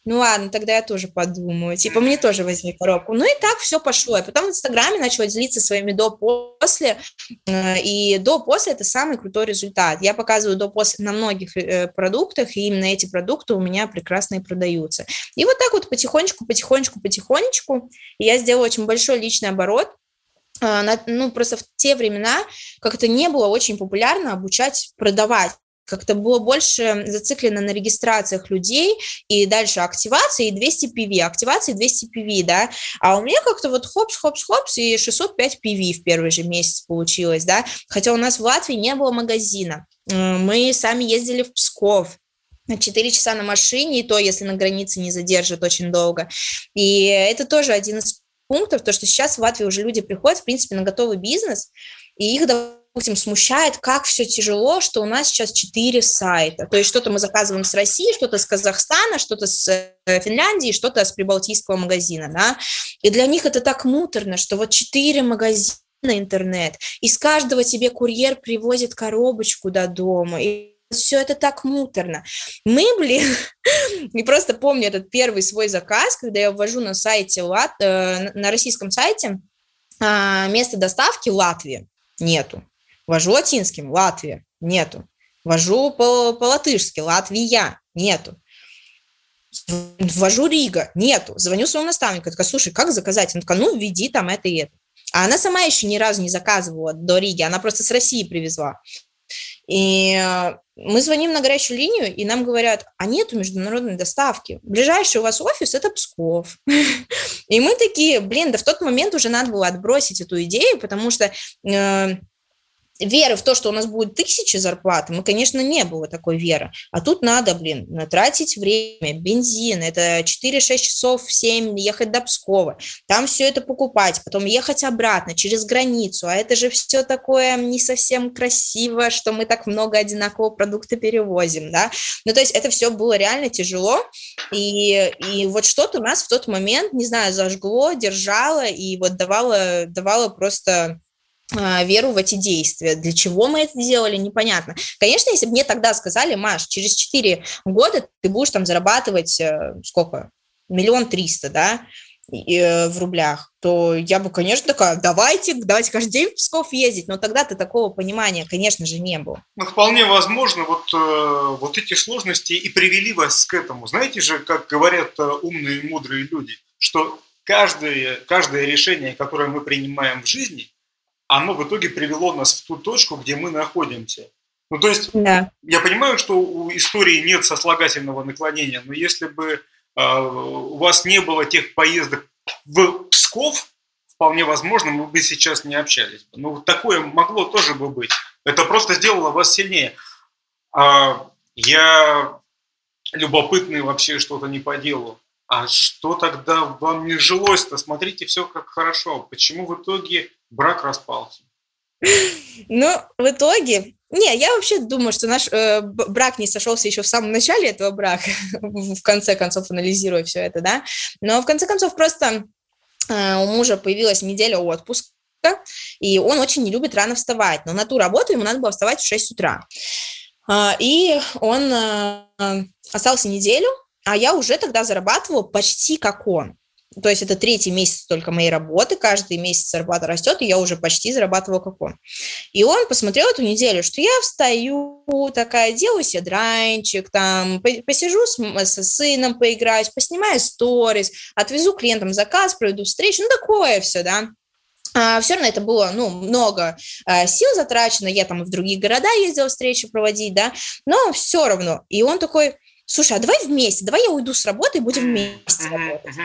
B: Ну ладно, тогда я тоже подумаю. Типа, мне тоже возьми коробку. Ну и так все пошло. И потом в Инстаграме начала делиться своими до-после. Э, и до-после – это самый крутой результат. Я показываю до-после на многих э, продуктах, и именно эти продукты у меня прекрасно и продаются. И вот так вот потихонечку, потихонечку, потихонечку я сделала очень большой личный оборот – ну, просто в те времена как-то не было очень популярно обучать продавать. Как-то было больше зациклено на регистрациях людей, и дальше активации и 200 PV, активации 200 PV, да, а у меня как-то вот хопс-хопс-хопс, и 605 PV в первый же месяц получилось, да, хотя у нас в Латвии не было магазина, мы сами ездили в Псков, на 4 часа на машине, и то, если на границе не задержат очень долго. И это тоже один из пунктов, то, что сейчас в Латвии уже люди приходят, в принципе, на готовый бизнес, и их, допустим, смущает, как все тяжело, что у нас сейчас четыре сайта. То есть что-то мы заказываем с России, что-то с Казахстана, что-то с э, Финляндии, что-то с прибалтийского магазина, да. И для них это так муторно, что вот четыре магазина интернет, из каждого тебе курьер привозит коробочку до дома, все это так муторно. Мы, блин, не просто помню этот первый свой заказ, когда я ввожу на сайте, э, на российском сайте а, место доставки Латвия нету. Ввожу латинским, Латвия, нету. Ввожу по-латышски, Латвия, нету. Ввожу Рига, нету. Звоню своему наставнику, такая, слушай, как заказать? Он такая, ну, введи там это и это. А она сама еще ни разу не заказывала до Риги, она просто с России привезла. И э, мы звоним на горячую линию, и нам говорят, а нету международной доставки. Ближайший у вас офис – это Псков. И мы такие, блин, да в тот момент уже надо было отбросить эту идею, потому что э, веры в то, что у нас будет тысяча зарплат, мы, конечно, не было такой веры. А тут надо, блин, тратить время, бензин, это 4-6 часов в 7 ехать до Пскова, там все это покупать, потом ехать обратно через границу, а это же все такое не совсем красиво, что мы так много одинакового продукта перевозим, да. Ну, то есть это все было реально тяжело, и, и вот что-то у нас в тот момент, не знаю, зажгло, держало, и вот давало, давало просто веру в эти действия. Для чего мы это делали, непонятно. Конечно, если бы мне тогда сказали, Маш, через 4 года ты будешь там зарабатывать э, сколько? Миллион триста, да, э, в рублях, то я бы, конечно, такая, давайте, давайте каждый день в Псков ездить, но тогда-то такого понимания, конечно же, не было.
A: Ну, вполне возможно, вот, э, вот эти сложности и привели вас к этому. Знаете же, как говорят умные и мудрые люди, что каждое, каждое решение, которое мы принимаем в жизни, оно в итоге привело нас в ту точку, где мы находимся. Ну, то есть, да. я понимаю, что у истории нет сослагательного наклонения, но если бы э, у вас не было тех поездок в Псков, вполне возможно, мы бы сейчас не общались. Ну, такое могло тоже бы быть. Это просто сделало вас сильнее. А я любопытный вообще что-то не по делу. А что тогда вам не жилось-то? Смотрите, все как хорошо. Почему в итоге брак распался?
B: Ну, в итоге... Не, я вообще думаю, что наш э, брак не сошелся еще в самом начале этого брака, в конце концов, анализируя все это, да. Но в конце концов просто э, у мужа появилась неделя отпуска, и он очень не любит рано вставать. Но на ту работу ему надо было вставать в 6 утра. Э, и он э, остался неделю, а я уже тогда зарабатывала почти как он. То есть это третий месяц только моей работы, каждый месяц зарплата растет, и я уже почти зарабатывала как он. И он посмотрел эту неделю, что я встаю, такая, делаю себе дранчик, там, посижу с, со сыном, поиграюсь, поснимаю сторис, отвезу клиентам заказ, проведу встречу, ну, такое все, да. А, все равно это было, ну, много а, сил затрачено, я там в другие города ездила встречи проводить, да, но все равно. И он такой, слушай, а давай вместе, давай я уйду с работы и будем вместе работать.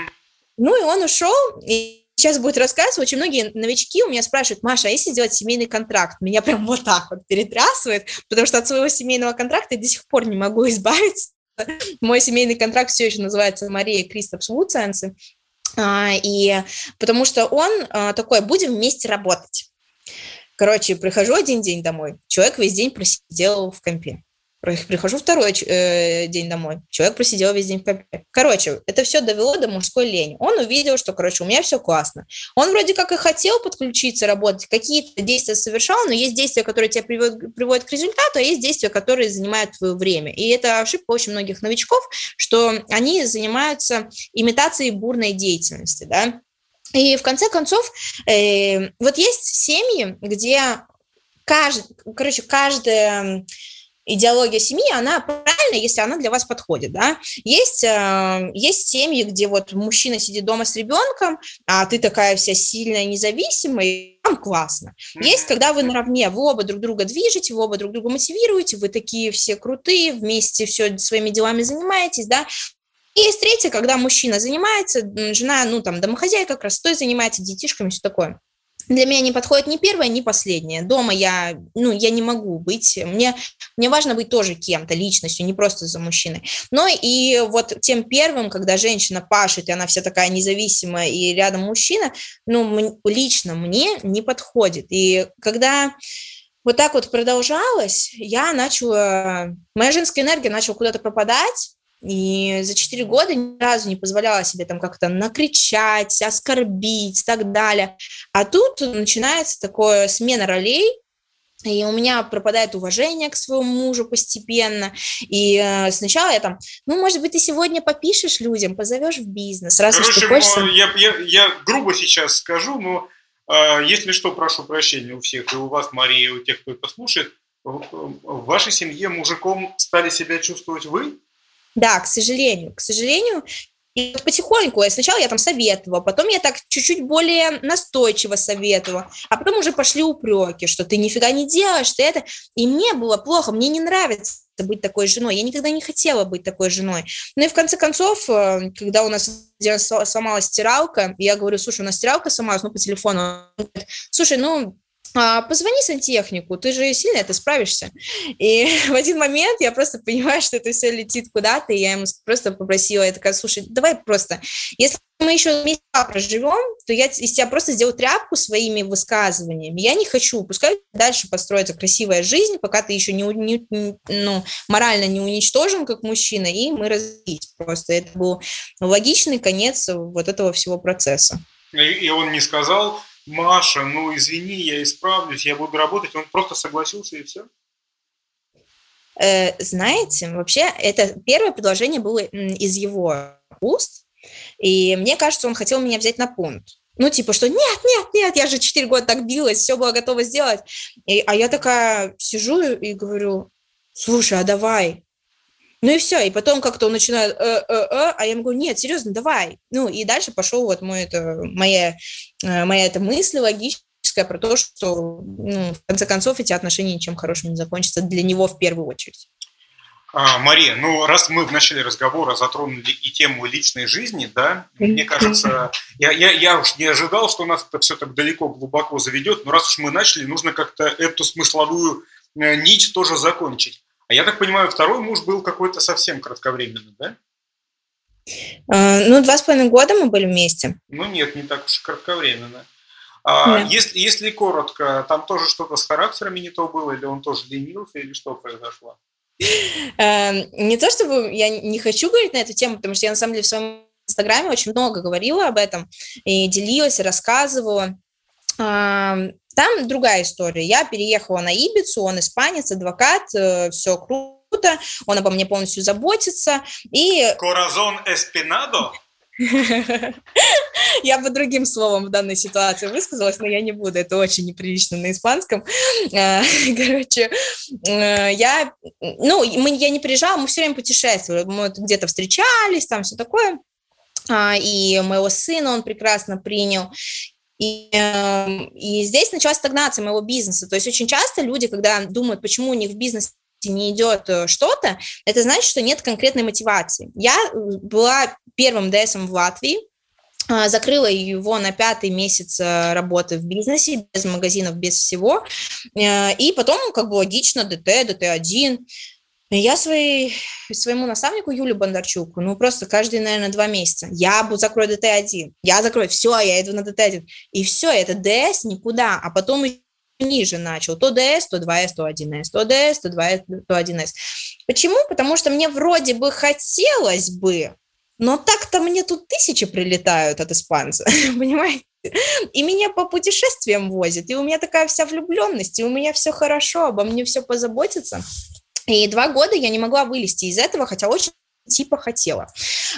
B: Ну и он ушел, и сейчас будет рассказывать. Очень многие новички у меня спрашивают, Маша, а если сделать семейный контракт? Меня прям вот так вот перетрясывает, потому что от своего семейного контракта я до сих пор не могу избавиться. Мой семейный контракт все еще называется Мария Кристопс Вудсенсы. И потому что он а, такой, будем вместе работать. Короче, прихожу один день домой, человек весь день просидел в компе. Прихожу второй э, день домой. Человек просидел весь день в компе. Короче, это все довело до мужской лени. Он увидел, что, короче, у меня все классно. Он вроде как и хотел подключиться, работать, какие-то действия совершал, но есть действия, которые тебя приводят, приводят к результату, а есть действия, которые занимают твое время. И это ошибка очень многих новичков, что они занимаются имитацией бурной деятельности, да. И в конце концов, э, вот есть семьи, где каждый, короче, каждая идеология семьи, она правильная, если она для вас подходит, да. Есть, э, есть семьи, где вот мужчина сидит дома с ребенком, а ты такая вся сильная, независимая, и там классно. Есть, когда вы наравне, вы оба друг друга движете, вы оба друг друга мотивируете, вы такие все крутые, вместе все своими делами занимаетесь, да. И есть третье, когда мужчина занимается, жена, ну, там, домохозяйка, красотой занимается, детишками, все такое для меня не подходит ни первое, ни последнее. Дома я, ну, я не могу быть, мне, мне важно быть тоже кем-то, личностью, не просто за мужчиной. Но и вот тем первым, когда женщина пашет, и она вся такая независимая, и рядом мужчина, ну, лично мне не подходит. И когда вот так вот продолжалось, я начала, моя женская энергия начала куда-то пропадать, и за 4 года ни разу не позволяла себе там как-то накричать, оскорбить и так далее. А тут начинается такое смена ролей, и у меня пропадает уважение к своему мужу постепенно. И э, сначала я там, ну, может быть, ты сегодня попишешь людям, позовешь в бизнес, раз
A: Короче, уж ты хочешь... Я, я, я грубо сейчас скажу, но э, если что, прошу прощения у всех, и у вас, Мария, и у тех, кто это слушает, в, в вашей семье мужиком стали себя чувствовать вы?
B: Да, к сожалению, к сожалению, и вот потихоньку, сначала я там советовала, потом я так чуть-чуть более настойчиво советовала, а потом уже пошли упреки, что ты нифига не делаешь, ты это. И мне было плохо, мне не нравится быть такой женой, я никогда не хотела быть такой женой. Ну и в конце концов, э, когда у нас сломалась стиралка, я говорю, слушай, у нас стиралка сломалась, ну по телефону, слушай, ну а, позвони сантехнику, ты же сильно это справишься. И в один момент я просто понимаю, что это все летит куда-то, и я ему просто попросила, я такая, слушай, давай просто, если мы еще месяц проживем, то я из тебя просто сделаю тряпку своими высказываниями. Я не хочу, пускай дальше построится красивая жизнь, пока ты еще не, не, ну, морально не уничтожен как мужчина, и мы развились. Просто это был логичный конец вот этого всего процесса.
A: И он не сказал, Маша, ну извини, я исправлюсь, я буду работать. Он просто согласился и все.
B: Э, знаете, вообще это первое предложение было из его уст, и мне кажется, он хотел меня взять на пункт. Ну, типа, что нет, нет, нет, я же 4 года так билась, все было готово сделать. И, а я такая сижу и говорю, слушай, а давай, ну и все, и потом как-то он начинает, э, э, э, а я ему говорю, нет, серьезно, давай. Ну и дальше пошел вот мой, это, моя, э, моя эта мысль логическая про то, что ну, в конце концов эти отношения ничем хорошим не закончатся для него в первую очередь.
A: А, Мария, ну раз мы в начале разговора затронули и тему личной жизни, да, мне кажется, я, я, я уж не ожидал, что нас это все так далеко, глубоко заведет, но раз уж мы начали, нужно как-то эту смысловую э, нить тоже закончить. А я так понимаю, второй муж был какой-то совсем кратковременный, да?
B: А, ну, два с половиной года мы были вместе.
A: Ну, нет, не так уж кратковременно. А, если, если коротко, там тоже что-то с характерами не то было, или он тоже ленился, или что произошло?
B: Эм, не то чтобы я не хочу говорить на эту тему, потому что я на самом деле в своем инстаграме очень много говорила об этом и делилась, и рассказывала. Там другая история. Я переехала на Ибицу, он испанец, адвокат, э, все круто, он обо мне полностью заботится. И...
A: Коразон эспинадо?
B: Я бы другим словом в данной ситуации высказалась, но я не буду, это очень неприлично на испанском. Э, короче, э, я, ну, мы, я не приезжала, мы все время путешествовали, мы где-то встречались, там все такое, а, и моего сына он прекрасно принял, и, эм, и здесь началась стагнация моего бизнеса. То есть очень часто люди, когда думают, почему у них в бизнесе не идет э, что-то, это значит, что нет конкретной мотивации. Я э, была первым ДСом в Латвии, а, закрыла его на пятый месяц э, работы в бизнесе, без магазинов, без всего, и потом, как бы логично, ДТ, ДТ-1, я своей, своему наставнику Юлю Бондарчуку, ну, просто каждые, наверное, два месяца, я закрою ДТ-1, я закрою, все, я иду на ДТ-1, и все, это ДС никуда, а потом ниже начал, то ДС, то 2С, то 1С, то ДС, то 2С, то 1С. Почему? Потому что мне вроде бы хотелось бы, но так-то мне тут тысячи прилетают от испанца, понимаете? И меня по путешествиям возят, и у меня такая вся влюбленность, и у меня все хорошо, обо мне все позаботится. И два года я не могла вылезти из этого, хотя очень типа хотела.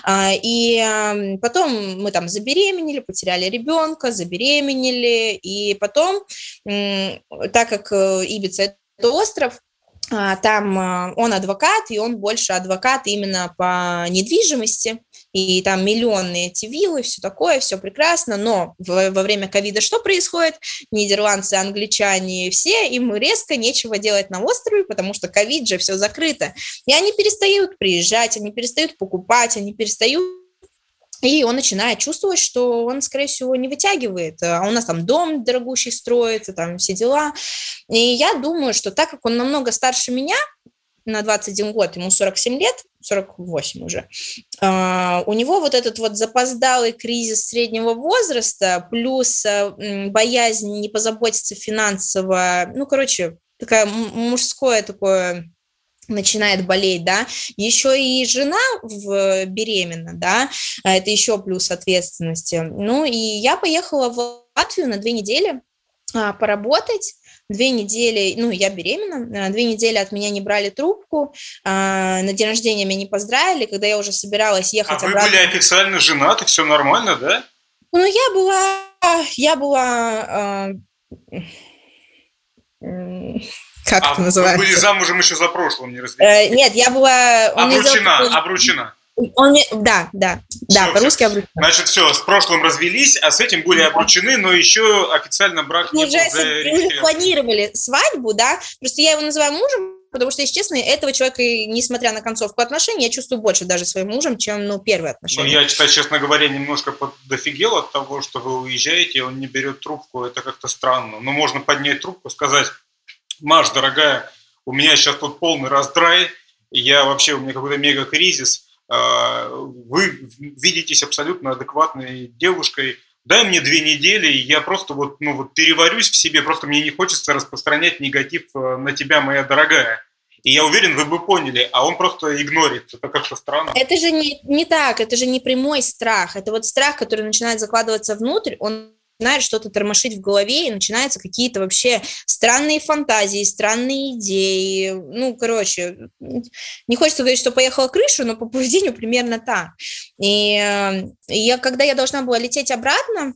B: А, и потом мы там забеременели, потеряли ребенка, забеременели, и потом, так как э, Ибица – это остров, а, там а, он адвокат, и он больше адвокат именно по недвижимости, и там миллионные эти виллы, все такое, все прекрасно, но во, во время ковида что происходит? Нидерландцы, англичане, все, им резко нечего делать на острове, потому что ковид же, все закрыто. И они перестают приезжать, они перестают покупать, они перестают и он начинает чувствовать, что он, скорее всего, не вытягивает. А у нас там дом дорогущий строится, там все дела. И я думаю, что так как он намного старше меня, на 21 год, ему 47 лет, 48 уже, а, у него вот этот вот запоздалый кризис среднего возраста, плюс а, боязнь не позаботиться финансово, ну, короче, такая мужское такое начинает болеть, да, еще и жена в, беременна, да, а это еще плюс ответственности. Ну, и я поехала в Латвию на две недели а, поработать, две недели, ну, я беременна, две недели от меня не брали трубку, а, на день рождения меня не поздравили, когда я уже собиралась ехать
A: а обратно. вы были официально женаты, все нормально, да?
B: Ну, я была, я была... Как а это называется?
A: Вы были замужем еще за прошлым, не?
B: Э, нет, я была...
A: Обручена, обручена.
B: Он, да, да, да, по-русски обручена.
A: Значит, все, с прошлым развелись, а с этим были обручены, но еще официально брак не
B: уже, был. Мы уже планировали свадьбу, да, просто я его называю мужем, потому что, если честно, этого человека, несмотря на концовку отношений, я чувствую больше даже своим мужем, чем, ну, первые отношения.
A: Ну, я, честно говоря, немножко дофигел от того, что вы уезжаете, и он не берет трубку, это как-то странно. Но можно поднять трубку, сказать, Маш, дорогая, у меня сейчас тут полный раздрай, я вообще, у меня какой-то мега-кризис, вы видитесь абсолютно адекватной девушкой, дай мне две недели, и я просто вот, ну, вот переварюсь в себе, просто мне не хочется распространять негатив э, на тебя, моя дорогая. И я уверен, вы бы поняли, а он просто игнорит. Это как-то странно.
B: Это же не, не так, это же не прямой страх. Это вот страх, который начинает закладываться внутрь, он начинает что-то тормошить в голове, и начинаются какие-то вообще странные фантазии, странные идеи. Ну, короче, не хочется говорить, что поехала крышу, но по поведению примерно так. И э, я, когда я должна была лететь обратно,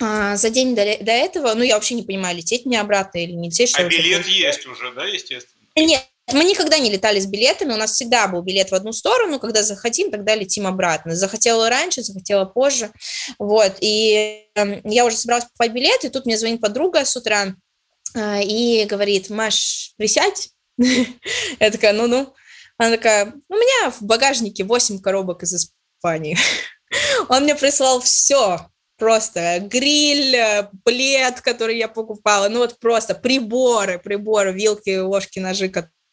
B: а, за день до, до этого, ну, я вообще не понимаю, лететь мне обратно или не лететь.
A: А билет есть уже, да, естественно?
B: Нет, мы никогда не летали с билетами, у нас всегда был билет в одну сторону, когда захотим, тогда летим обратно. Захотела раньше, захотела позже, вот, и э, я уже собралась покупать билет, и тут мне звонит подруга с утра э, и говорит, Маш, присядь. Я такая, ну-ну. Она такая, у меня в багажнике 8 коробок из Испании. Он мне прислал все, просто гриль, плед, который я покупала, ну вот просто приборы, приборы, вилки, ложки, ножи,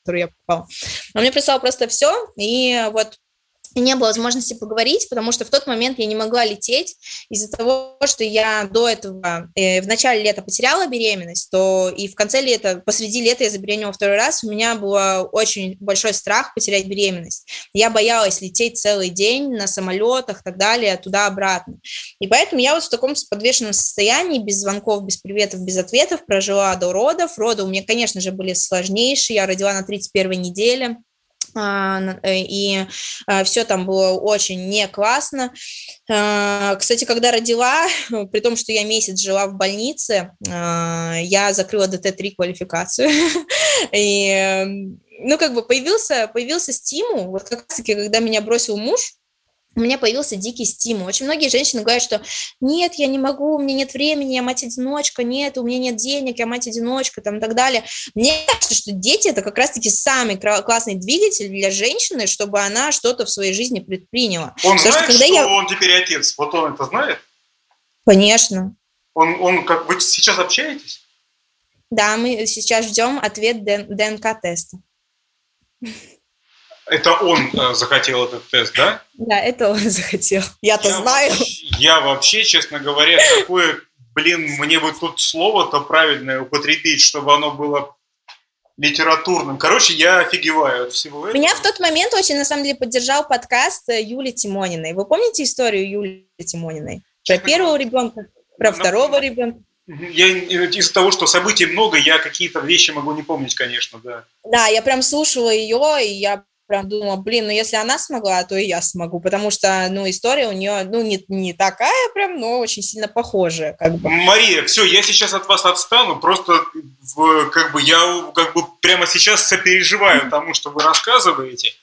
B: которую я попала. Он мне прислал просто все, и вот не было возможности поговорить, потому что в тот момент я не могла лететь из-за того, что я до этого э, в начале лета потеряла беременность, то и в конце лета, посреди лета я забеременела второй раз, у меня был очень большой страх потерять беременность. Я боялась лететь целый день на самолетах и так далее, туда-обратно. И поэтому я вот в таком подвешенном состоянии, без звонков, без приветов, без ответов, прожила до родов. Роды у меня, конечно же, были сложнейшие, я родила на 31 неделе, э, и а, все там было очень не классно. А, кстати, когда родила, при том, что я месяц жила в больнице, я закрыла ДТ-3 квалификацию. И, ну, как бы появился, появился стимул, вот как раз-таки, когда меня бросил муж, у меня появился дикий стимул. Очень многие женщины говорят, что нет, я не могу, у меня нет времени, я мать-одиночка, нет, у меня нет денег, я мать-одиночка, там и так далее. Мне кажется, что дети – это как раз-таки самый классный двигатель для женщины, чтобы она что-то в своей жизни предприняла.
A: Он Потому знает, что, когда что я... он теперь отец? Вот он это знает?
B: Конечно.
A: Он, он как вы сейчас общаетесь?
B: Да, мы сейчас ждем ответ ДНК-теста.
A: Это он э, захотел этот тест, да?
B: Да, это он захотел. Я-то я знаю.
A: Вообще, я вообще, честно говоря, какое, блин, мне бы тут слово-то правильное употребить, чтобы оно было литературным. Короче, я офигеваю от всего этого.
B: Меня в тот момент очень, на самом деле, поддержал подкаст э, Юли Тимониной. Вы помните историю Юли Тимониной? Про первого ребенка, про второго ребенка.
A: Я из-за того, что событий много, я какие-то вещи могу не помнить, конечно, да.
B: Да, я прям слушала ее, и я прям думала, блин, ну если она смогла, то и я смогу, потому что, ну, история у нее, ну, не, не такая прям, но очень сильно похожая, как бы.
A: Мария, все, я сейчас от вас отстану, просто в, как бы я как бы прямо сейчас сопереживаю тому, что вы рассказываете.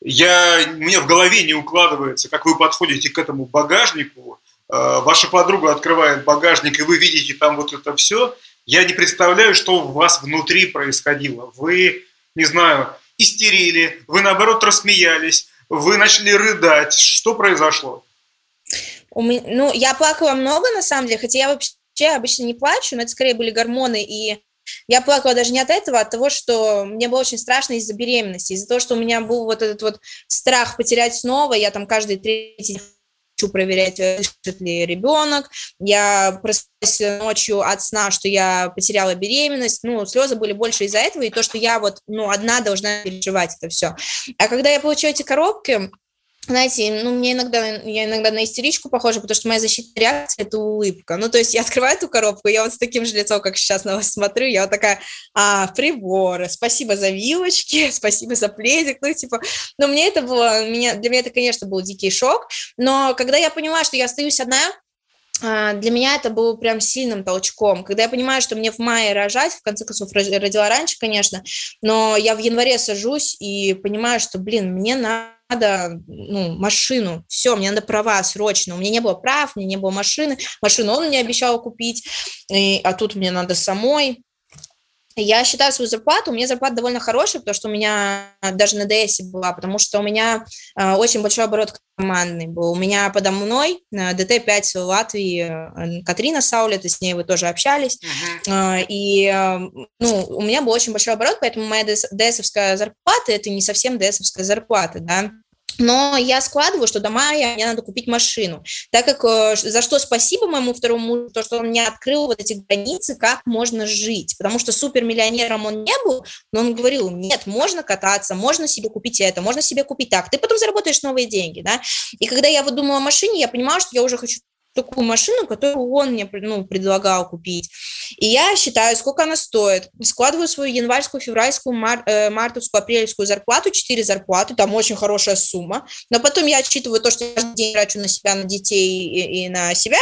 A: Я, у меня в голове не укладывается, как вы подходите к этому багажнику, э, ваша подруга открывает багажник, и вы видите там вот это все, я не представляю, что у вас внутри происходило. Вы, не знаю, истерили, вы наоборот рассмеялись, вы начали рыдать. Что произошло?
B: Ну, я плакала много, на самом деле, хотя я вообще обычно не плачу, но это скорее были гормоны, и я плакала даже не от этого, а от того, что мне было очень страшно из-за беременности, из-за того, что у меня был вот этот вот страх потерять снова, я там каждый третий хочу проверять, дышит ли ребенок. Я проснулась ночью от сна, что я потеряла беременность. Ну, слезы были больше из-за этого, и то, что я вот, ну, одна должна переживать это все. А когда я получу эти коробки, знаете, ну, мне иногда, я иногда на истеричку похожа, потому что моя защитная реакция – это улыбка. Ну, то есть я открываю эту коробку, я вот с таким же лицом, как сейчас на вас смотрю, я вот такая, а, приборы, спасибо за вилочки, спасибо за пледик, ну, типа, ну, мне это было, меня, для меня это, конечно, был дикий шок, но когда я поняла, что я остаюсь одна, а, для меня это было прям сильным толчком. Когда я понимаю, что мне в мае рожать, в конце концов родила раньше, конечно, но я в январе сажусь и понимаю, что, блин, мне надо надо ну, машину, все, мне надо права срочно. У меня не было прав, у меня не было машины, машину он мне обещал купить, и, а тут мне надо самой. Я считаю свою зарплату, у меня зарплата довольно хорошая, потому что у меня даже на ДС была, потому что у меня э, очень большой оборот командный был. У меня подо мной э, ДТ-5 в Латвии э, Катрина Саулет, с ней вы тоже общались. Uh-huh. Э, и э, ну, у меня был очень большой оборот, поэтому моя ДСовская зарплата – это не совсем ДСовская зарплата, да но я складываю, что до мая мне надо купить машину, так как э, за что спасибо моему второму мужу, то, что он мне открыл вот эти границы, как можно жить, потому что супермиллионером он не был, но он говорил, нет, можно кататься, можно себе купить это, можно себе купить так, ты потом заработаешь новые деньги, да, и когда я вот думала о машине, я понимала, что я уже хочу такую машину, которую он мне ну, предлагал купить. И я считаю, сколько она стоит. Складываю свою январскую, февральскую, мар, э, мартовскую, апрельскую зарплату, 4 зарплаты, там очень хорошая сумма. Но потом я отчитываю то, что я каждый день трачу на себя, на детей и, и на себя,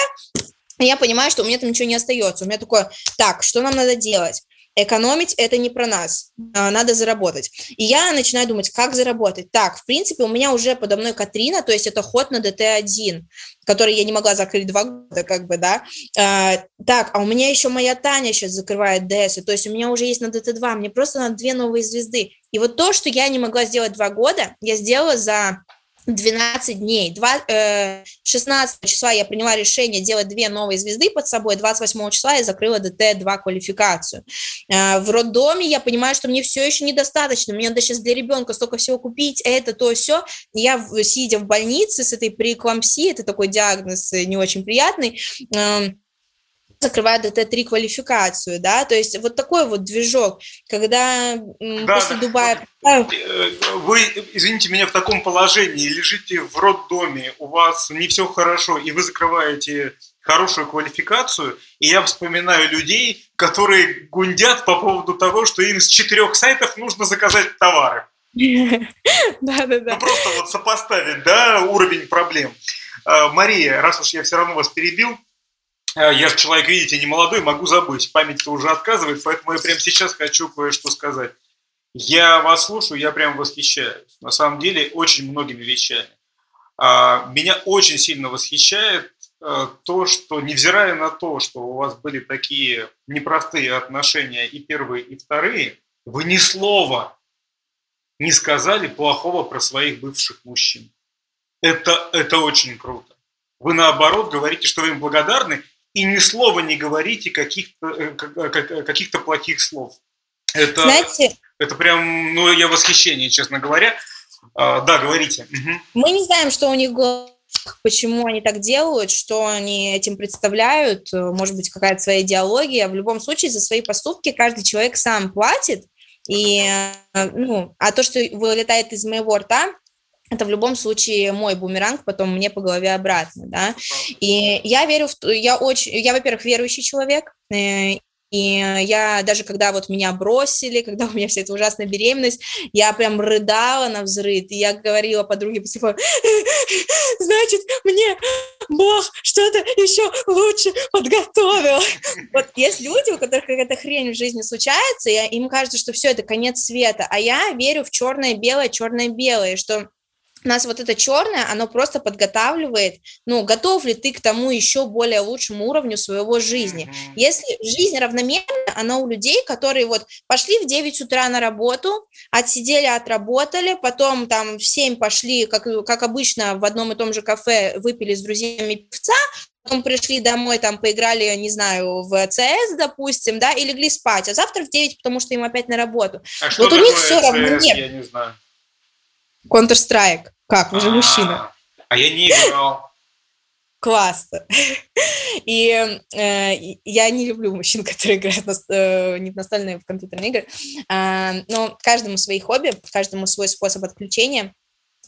B: и я понимаю, что у меня там ничего не остается. У меня такое, так, что нам надо делать? Экономить это не про нас, а, надо заработать. И я начинаю думать, как заработать. Так, в принципе, у меня уже подо мной Катрина, то есть это ход на ДТ-1, который я не могла закрыть два года, как бы, да. А, так, а у меня еще моя Таня сейчас закрывает ДС, то есть у меня уже есть на ДТ-2, мне просто надо две новые звезды. И вот то, что я не могла сделать два года, я сделала за 12 дней. 2, э, 16 числа я приняла решение делать две новые звезды под собой, 28 числа я закрыла ДТ-2 квалификацию. Э, в роддоме я понимаю, что мне все еще недостаточно, мне надо сейчас для ребенка столько всего купить, это, то, все. Я, сидя в больнице с этой преэклампсией, это такой диагноз э, не очень приятный, э, закрывает ДТ-3 квалификацию, да, то есть вот такой вот движок, когда да, после
A: да.
B: Дубая...
A: Э, вы, извините меня, в таком положении, лежите в роддоме, у вас не все хорошо, и вы закрываете хорошую квалификацию, и я вспоминаю людей, которые гундят по поводу того, что им с четырех сайтов нужно заказать товары. Да, да, да. Ну, просто вот сопоставить, да, уровень проблем. Э, Мария, раз уж я все равно вас перебил, я же человек, видите, не молодой, могу забыть. Память-то уже отказывает, поэтому я прямо сейчас хочу кое-что сказать. Я вас слушаю, я прям восхищаюсь. На самом деле, очень многими вещами. А, меня очень сильно восхищает э, то, что, невзирая на то, что у вас были такие непростые отношения и первые, и вторые, вы ни слова не сказали плохого про своих бывших мужчин. Это, это очень круто. Вы наоборот говорите, что вы им благодарны, и ни слова не говорите каких-то э, э, каких плохих слов. Это, Знаете, это прям, ну, я в восхищении, честно говоря. А, да, говорите. Угу.
B: Мы не знаем, что у них почему они так делают, что они этим представляют, может быть, какая-то своя идеология. В любом случае, за свои поступки каждый человек сам платит, и, э, ну, а то, что вылетает из моего рта, это в любом случае мой бумеранг потом мне по голове обратно, да. И я верю в, я очень, я, во-первых, верующий человек, э, и я даже когда вот меня бросили, когда у меня вся эта ужасная беременность, я прям рыдала на взрыв, и я говорила подруге по телефону, значит, мне Бог что-то еще лучше подготовил. Вот есть люди, у которых какая-то хрень в жизни случается, и им кажется, что все, это конец света, а я верю в черное-белое, черное-белое, что нас вот это черное, оно просто подготавливает, ну, готов ли ты к тому еще более лучшему уровню своего жизни. Mm-hmm. Если жизнь равномерна, она у людей, которые вот пошли в 9 утра на работу, отсидели, отработали, потом там в 7 пошли, как, как обычно, в одном и том же кафе выпили с друзьями певца, потом пришли домой, там поиграли, не знаю, в CS, допустим, да, и легли спать, а завтра в 9, потому что им опять на работу.
A: А вот у них все равно нет. Я не знаю.
B: Counter-Strike. Как? Вы же мужчина.
A: А я не играл.
B: Классно. И э, я не люблю мужчин, которые играют на, э, не в настольные, а в компьютерные игры. Э, но каждому свои хобби, каждому свой способ отключения.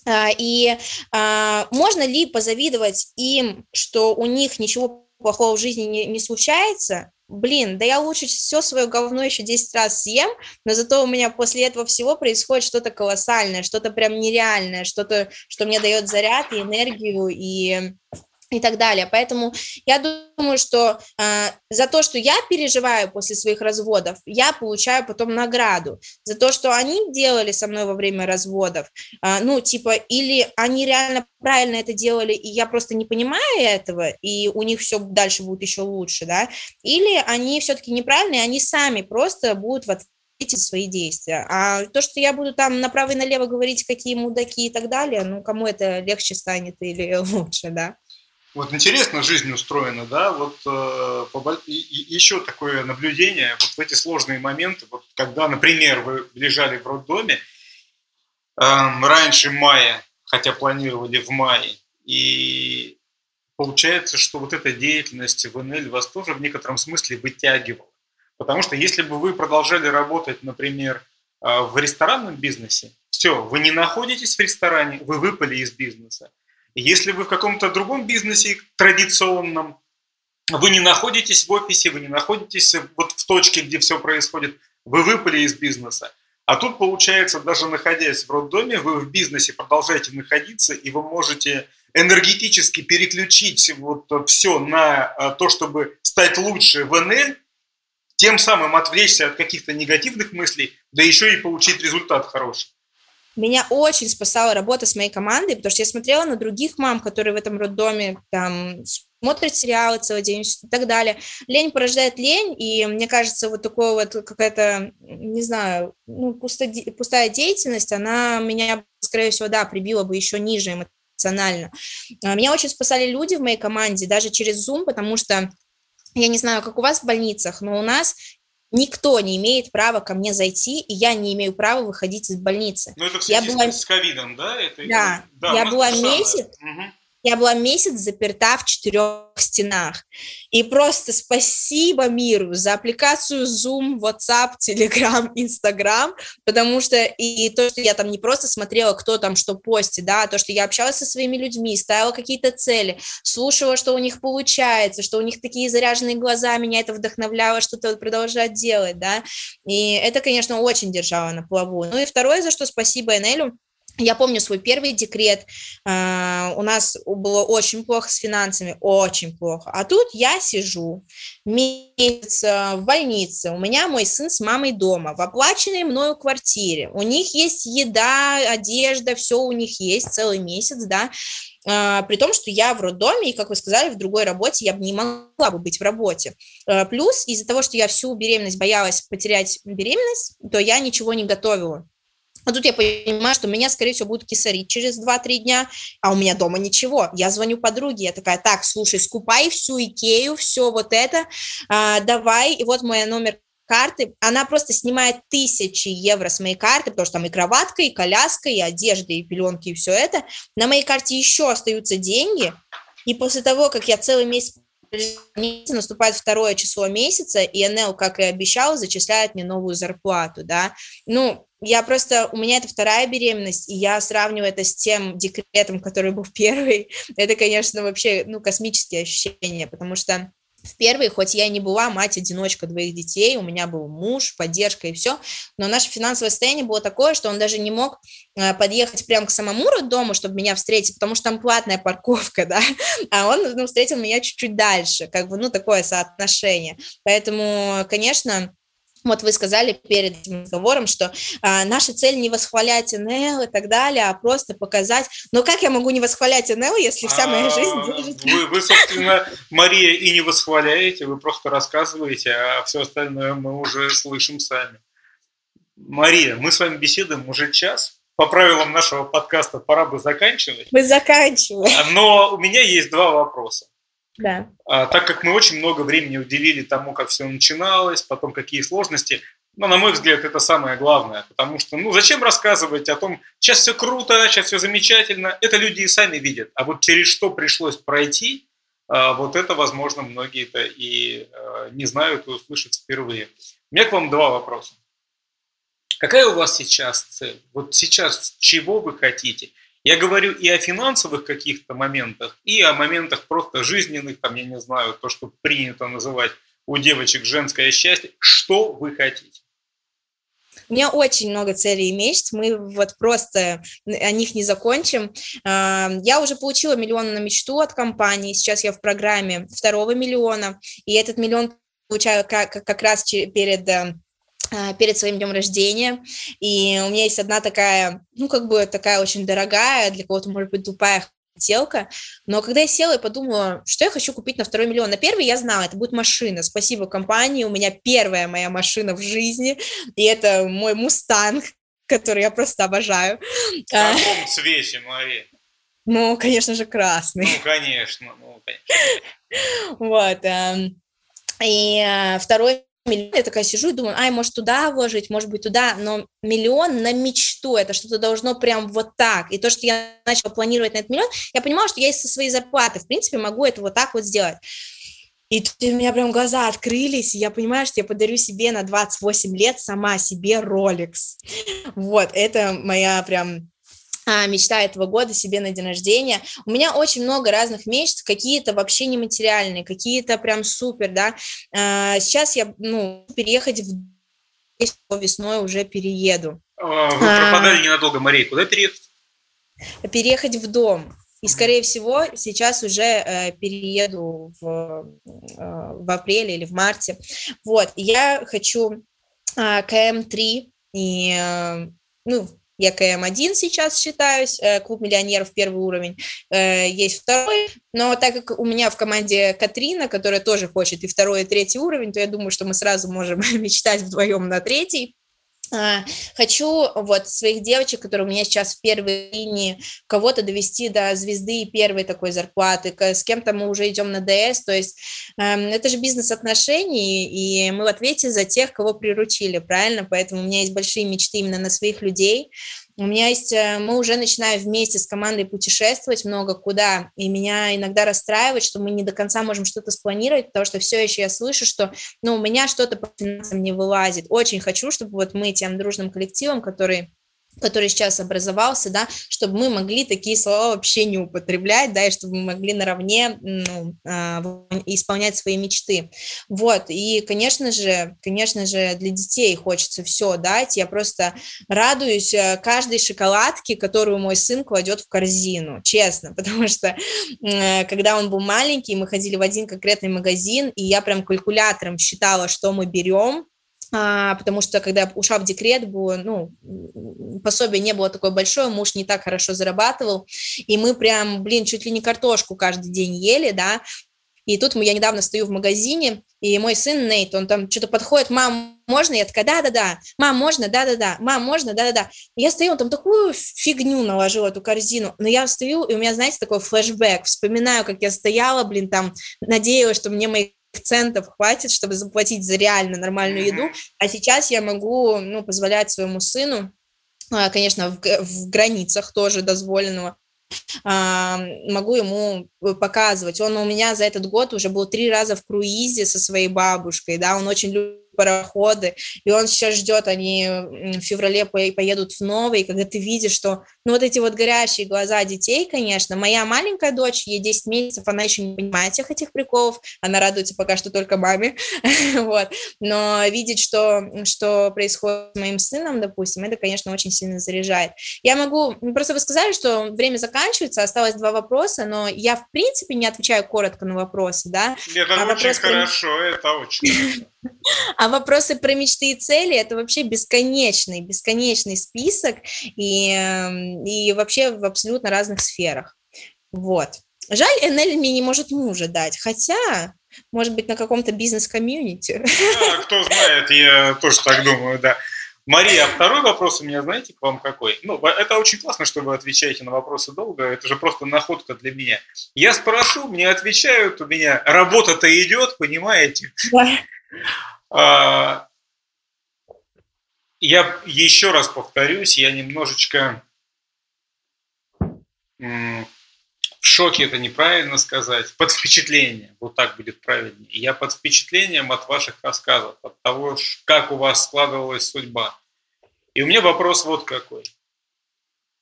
B: Э, и э, можно ли позавидовать им, что у них ничего плохого в жизни не, не случается? Блин, да я лучше все свое говно еще 10 раз съем, но зато у меня после этого всего происходит что-то колоссальное, что-то прям нереальное, что-то, что мне дает заряд и энергию, и и так далее. Поэтому я думаю, что э, за то, что я переживаю после своих разводов, я получаю потом награду. За то, что они делали со мной во время разводов, э, ну, типа, или они реально правильно это делали, и я просто не понимаю этого, и у них все дальше будет еще лучше, да, или они все-таки неправильные, они сами просто будут в эти свои действия. А то, что я буду там направо и налево говорить, какие мудаки и так далее, ну, кому это легче станет или лучше, да.
A: Вот интересно жизнь устроена, да, вот э, по, и, и еще такое наблюдение, вот в эти сложные моменты, вот когда, например, вы лежали в роддоме э, раньше мая, хотя планировали в мае, и получается, что вот эта деятельность в НЛ вас тоже в некотором смысле вытягивала. Потому что если бы вы продолжали работать, например, э, в ресторанном бизнесе, все, вы не находитесь в ресторане, вы выпали из бизнеса. Если вы в каком-то другом бизнесе традиционном, вы не находитесь в офисе, вы не находитесь вот в точке, где все происходит, вы выпали из бизнеса. А тут, получается, даже находясь в роддоме, вы в бизнесе продолжаете находиться, и вы можете энергетически переключить вот все на а, то, чтобы стать лучше в НЛ, тем самым отвлечься от каких-то негативных мыслей, да еще и получить результат хороший.
B: Меня очень спасала работа с моей командой, потому что я смотрела на других мам, которые в этом роддоме там смотрят сериалы целый день и так далее. Лень порождает лень, и мне кажется, вот такое вот какая-то, не знаю, ну, пустая, пустая деятельность, она меня, скорее всего, да, прибила бы еще ниже эмоционально. А, меня очень спасали люди в моей команде, даже через Zoom, потому что я не знаю, как у вас в больницах, но у нас Никто не имеет права ко мне зайти, и я не имею права выходить из больницы.
A: Ну, это в я была... с ковидом, да? Это...
B: Да, да я была месяц, угу. Я была месяц заперта в четырех стенах. И просто спасибо миру за аппликацию Zoom, WhatsApp, Telegram, Instagram, потому что и то, что я там не просто смотрела, кто там что постит, да, а то, что я общалась со своими людьми, ставила какие-то цели, слушала, что у них получается, что у них такие заряженные глаза, меня это вдохновляло что-то продолжать делать, да, и это, конечно, очень держало на плаву. Ну и второе, за что спасибо Энелю, я помню свой первый декрет, а, у нас было очень плохо с финансами, очень плохо. А тут я сижу месяц а, в больнице, у меня мой сын с мамой дома, в оплаченной мною квартире. У них есть еда, одежда, все у них есть целый месяц, да. А, при том, что я в роддоме, и, как вы сказали, в другой работе я бы не могла бы быть в работе. Плюс из-за того, что я всю беременность боялась потерять беременность, то я ничего не готовила. А тут я понимаю, что меня, скорее всего, будут кисарить через 2-3 дня, а у меня дома ничего. Я звоню подруге, я такая, так, слушай, скупай всю Икею, все вот это, а, давай, и вот мой номер карты, она просто снимает тысячи евро с моей карты, потому что там и кроватка, и коляска, и одежда, и пеленки, и все это. На моей карте еще остаются деньги, и после того, как я целый месяц наступает второе число месяца, и НЛ, как и обещал, зачисляет мне новую зарплату, да. Ну, я просто, у меня это вторая беременность, и я сравниваю это с тем декретом, который был первый. Это, конечно, вообще, ну, космические ощущения, потому что в первый, хоть я и не была мать-одиночка двоих детей, у меня был муж, поддержка и все, но наше финансовое состояние было такое, что он даже не мог э, подъехать прямо к самому роддому, чтобы меня встретить, потому что там платная парковка, да, а он ну, встретил меня чуть-чуть дальше, как бы, ну, такое соотношение. Поэтому, конечно, вот вы сказали перед разговором, что а, наша цель не восхвалять НЛ и так далее, а просто показать. Но как я могу не восхвалять НЛ, если вся моя жизнь
A: а, держится? Вы, вы, собственно, Мария, и не восхваляете, вы просто рассказываете, а все остальное мы уже слышим сами. Мария, мы с вами беседуем уже час. По правилам нашего подкаста пора бы заканчивать.
B: Мы заканчиваем.
A: Но у меня есть два вопроса.
B: Да.
A: А, так как мы очень много времени уделили тому, как все начиналось, потом какие сложности, но, на мой взгляд, это самое главное, потому что, ну, зачем рассказывать о том, сейчас все круто, сейчас все замечательно, это люди и сами видят, а вот через что пришлось пройти, а, вот это, возможно, многие-то и а, не знают и услышат впервые. У меня к вам два вопроса. Какая у вас сейчас цель? Вот сейчас чего вы хотите? Я говорю и о финансовых каких-то моментах, и о моментах просто жизненных, там, я не знаю, то, что принято называть у девочек женское счастье. Что вы хотите?
B: У меня очень много целей и мечт, мы вот просто о них не закончим. А, я уже получила миллион на мечту от компании, сейчас я в программе второго миллиона, и этот миллион получаю как, как раз перед э, перед своим днем рождения, и у меня есть одна такая, ну, как бы такая очень дорогая, для кого-то, может быть, тупая хотелка, но когда я села и подумала, что я хочу купить на второй миллион, на первый я знала, это будет машина, спасибо компании, у меня первая моя машина в жизни, и это мой Мустанг, который я просто обожаю.
A: В а, каком цвете, Мария?
B: Ну, конечно же, красный.
A: Ну, конечно, ну, конечно.
B: Вот. Эм, и э, второй миллион, я такая сижу и думаю, ай, может туда вложить, может быть туда, но миллион на мечту, это что-то должно прям вот так. И то, что я начала планировать на этот миллион, я понимала, что я из своей зарплаты, в принципе, могу это вот так вот сделать. И тут у меня прям глаза открылись, и я понимаю, что я подарю себе на 28 лет сама себе Rolex. Вот, это моя прям мечта этого года себе на день рождения. У меня очень много разных мечт, какие-то вообще нематериальные, какие-то прям супер, да. А, сейчас я, ну, переехать в весной уже перееду.
A: А, вы пропадали ненадолго, Мария, куда переехать?
B: Переехать в дом. И, скорее всего, сейчас уже э, перееду в, э, в апреле или в марте. Вот, я хочу э, КМ-3, и, э, ну, я КМ-1 сейчас считаюсь, э, клуб миллионеров первый уровень, э, есть второй, но так как у меня в команде Катрина, которая тоже хочет и второй, и третий уровень, то я думаю, что мы сразу можем мечтать вдвоем на третий. А, хочу вот своих девочек, которые у меня сейчас в первой линии, кого-то довести до звезды и первой такой зарплаты, с кем-то мы уже идем на ДС, то есть эм, это же бизнес-отношения, и мы в ответе за тех, кого приручили, правильно? Поэтому у меня есть большие мечты именно на своих людей, у меня есть, э, мы уже начинаем вместе с командой путешествовать много куда, и меня иногда расстраивает, что мы не до конца можем что-то спланировать, потому что все еще я слышу, что, ну, у меня что-то по финансам не вылазит. Очень хочу, чтобы вот мы тем дружным коллективом, который который сейчас образовался, да, чтобы мы могли такие слова вообще не употреблять, да, и чтобы мы могли наравне ну, э, исполнять свои мечты. Вот, и, конечно же, конечно же, для детей хочется все дать, я просто радуюсь э, каждой шоколадке, которую мой сын кладет в корзину, честно, потому что э, когда он был маленький, мы ходили в один конкретный магазин, и я прям калькулятором считала, что мы берем, а, потому что когда я ушла в декрет, было, ну, пособие не было такое большое, муж не так хорошо зарабатывал, и мы прям, блин, чуть ли не картошку каждый день ели, да, и тут я недавно стою в магазине, и мой сын Нейт, он там что-то подходит, мам, можно? Я такая, да-да-да, мам, можно? Да-да-да, мам, можно? Да-да-да. Я стою, он там такую фигню наложил, эту корзину, но я стою, и у меня, знаете, такой флешбэк, вспоминаю, как я стояла, блин, там, надеялась, что мне мои центов хватит, чтобы заплатить за реально нормальную еду, а сейчас я могу, ну, позволять своему сыну, а, конечно, в, в границах тоже дозволенного, а, могу ему показывать. Он у меня за этот год уже был три раза в круизе со своей бабушкой, да, он очень любит пароходы, и он сейчас ждет, они в феврале поедут в новый, и когда ты видишь, что, ну, вот эти вот горящие глаза детей, конечно, моя маленькая дочь, ей 10 месяцев, она еще не понимает всех этих приколов, она радуется пока что только маме, вот, но видеть, что, что происходит с моим сыном, допустим, это, конечно, очень сильно заряжает. Я могу, просто вы сказали, что время заканчивается, осталось два вопроса, но я, в принципе, не отвечаю коротко на вопросы, да.
A: Это а очень хорошо, это очень хорошо.
B: А вопросы про мечты и цели – это вообще бесконечный, бесконечный список и, эм, и вообще в абсолютно разных сферах. Вот. Жаль, НЛ мне не может мужа дать, хотя, может быть, на каком-то бизнес-комьюнити.
A: А, кто знает, я тоже так думаю, да. Мария, а второй вопрос у меня, знаете, к вам какой? Ну, это очень классно, что вы отвечаете на вопросы долго, это же просто находка для меня. Я спрошу, мне отвечают, у меня работа-то идет, понимаете? Да. А, я еще раз повторюсь, я немножечко в шоке, это неправильно сказать, под впечатлением, вот так будет правильнее. Я под впечатлением от ваших рассказов, от того, как у вас складывалась судьба. И у меня вопрос вот какой.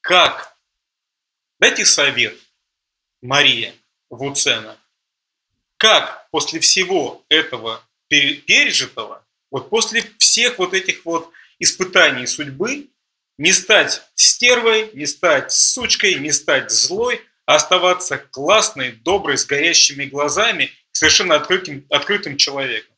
A: Как? Дайте совет, Мария Вуцена. Как после всего этого пережитого, вот после всех вот этих вот испытаний судьбы не стать стервой, не стать сучкой, не стать злой, а оставаться классной, доброй, с горящими глазами, совершенно открытым, открытым человеком.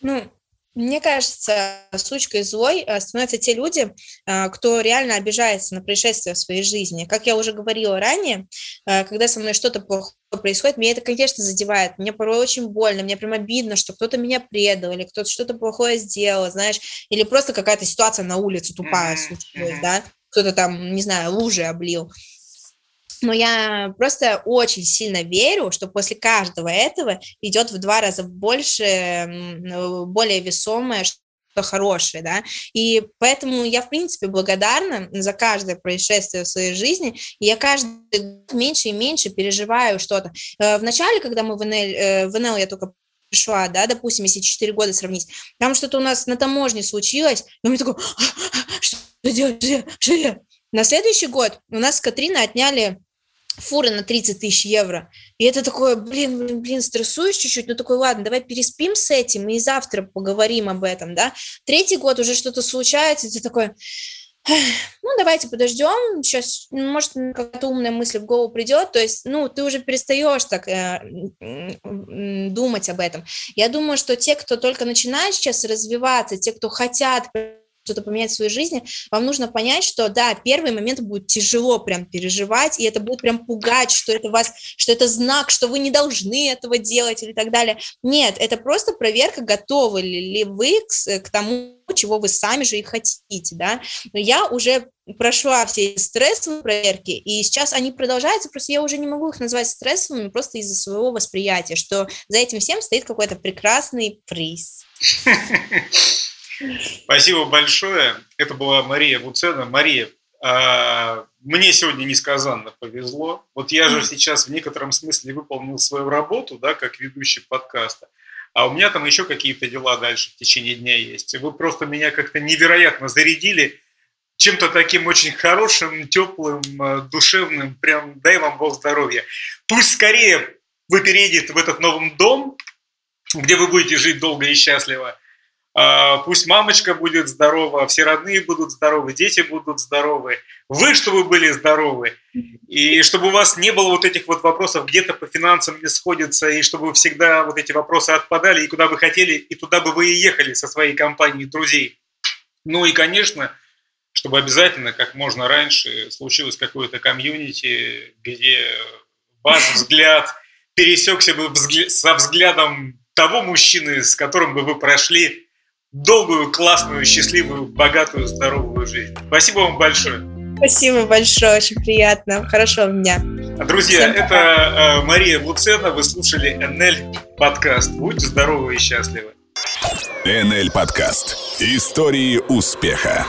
B: Ну, мне кажется, сучкой злой э, становятся те люди, э, кто реально обижается на происшествия в своей жизни. Как я уже говорила ранее, э, когда со мной что-то плохое происходит, меня это, конечно, задевает. Мне порой очень больно, мне прям обидно, что кто-то меня предал, или кто-то что-то плохое сделал, знаешь, или просто какая-то ситуация на улице тупая случилась, да, кто-то там, не знаю, лужи облил но я просто очень сильно верю, что после каждого этого идет в два раза больше, более весомое, что хорошее, да, и поэтому я, в принципе, благодарна за каждое происшествие в своей жизни, и я каждый год меньше и меньше переживаю что-то. Э, Вначале, когда мы в НЛ, э, в НЛ я только пришла, да, допустим, если 4 года сравнить, там что-то у нас на таможне случилось, и у меня такой, что делать, что делать? На следующий год у нас с Катриной отняли фуры на 30 тысяч евро. И это такое, блин, блин, блин, стрессуешь чуть-чуть, ну такой, ладно, давай переспим с этим и завтра поговорим об этом, да. Третий год уже что-то случается, и ты такой, ну, давайте подождем, сейчас, может, какая-то умная мысль в голову придет, то есть, ну, ты уже перестаешь так э, думать об этом. Я думаю, что те, кто только начинает сейчас развиваться, те, кто хотят что-то поменять в своей жизни, вам нужно понять, что да, первый момент будет тяжело прям переживать, и это будет прям пугать, что это вас, что это знак, что вы не должны этого делать или так далее. Нет, это просто проверка, готовы ли вы к, к тому, чего вы сами же и хотите, да. Но я уже прошла все стрессовые проверки, и сейчас они продолжаются, просто я уже не могу их назвать стрессовыми просто из-за своего восприятия, что за этим всем стоит какой-то прекрасный приз.
A: Спасибо большое. Это была Мария Вуцена. Мария, а, мне сегодня несказанно повезло. Вот я же сейчас в некотором смысле выполнил свою работу, да, как ведущий подкаста. А у меня там еще какие-то дела дальше в течение дня есть. Вы просто меня как-то невероятно зарядили чем-то таким очень хорошим, теплым, э, душевным. Прям дай вам Бог здоровья. Пусть скорее вы переедете в этот новый дом, где вы будете жить долго и счастливо – а, пусть мамочка будет здорова, все родные будут здоровы, дети будут здоровы, вы, чтобы были здоровы, и чтобы у вас не было вот этих вот вопросов, где-то по финансам не сходится, и чтобы всегда вот эти вопросы отпадали, и куда вы хотели, и туда бы вы и ехали со своей компанией друзей. Ну и, конечно, чтобы обязательно, как можно раньше, случилось какое-то комьюнити, где ваш взгляд пересекся бы со взглядом того мужчины, с которым бы вы прошли долгую, классную, счастливую, богатую, здоровую жизнь. Спасибо вам большое.
B: Спасибо большое, очень приятно. Хорошего дня.
A: Друзья, Всем это э, Мария Луцена. Вы слушали НЛ подкаст. Будьте здоровы и счастливы.
C: НЛ подкаст. Истории успеха.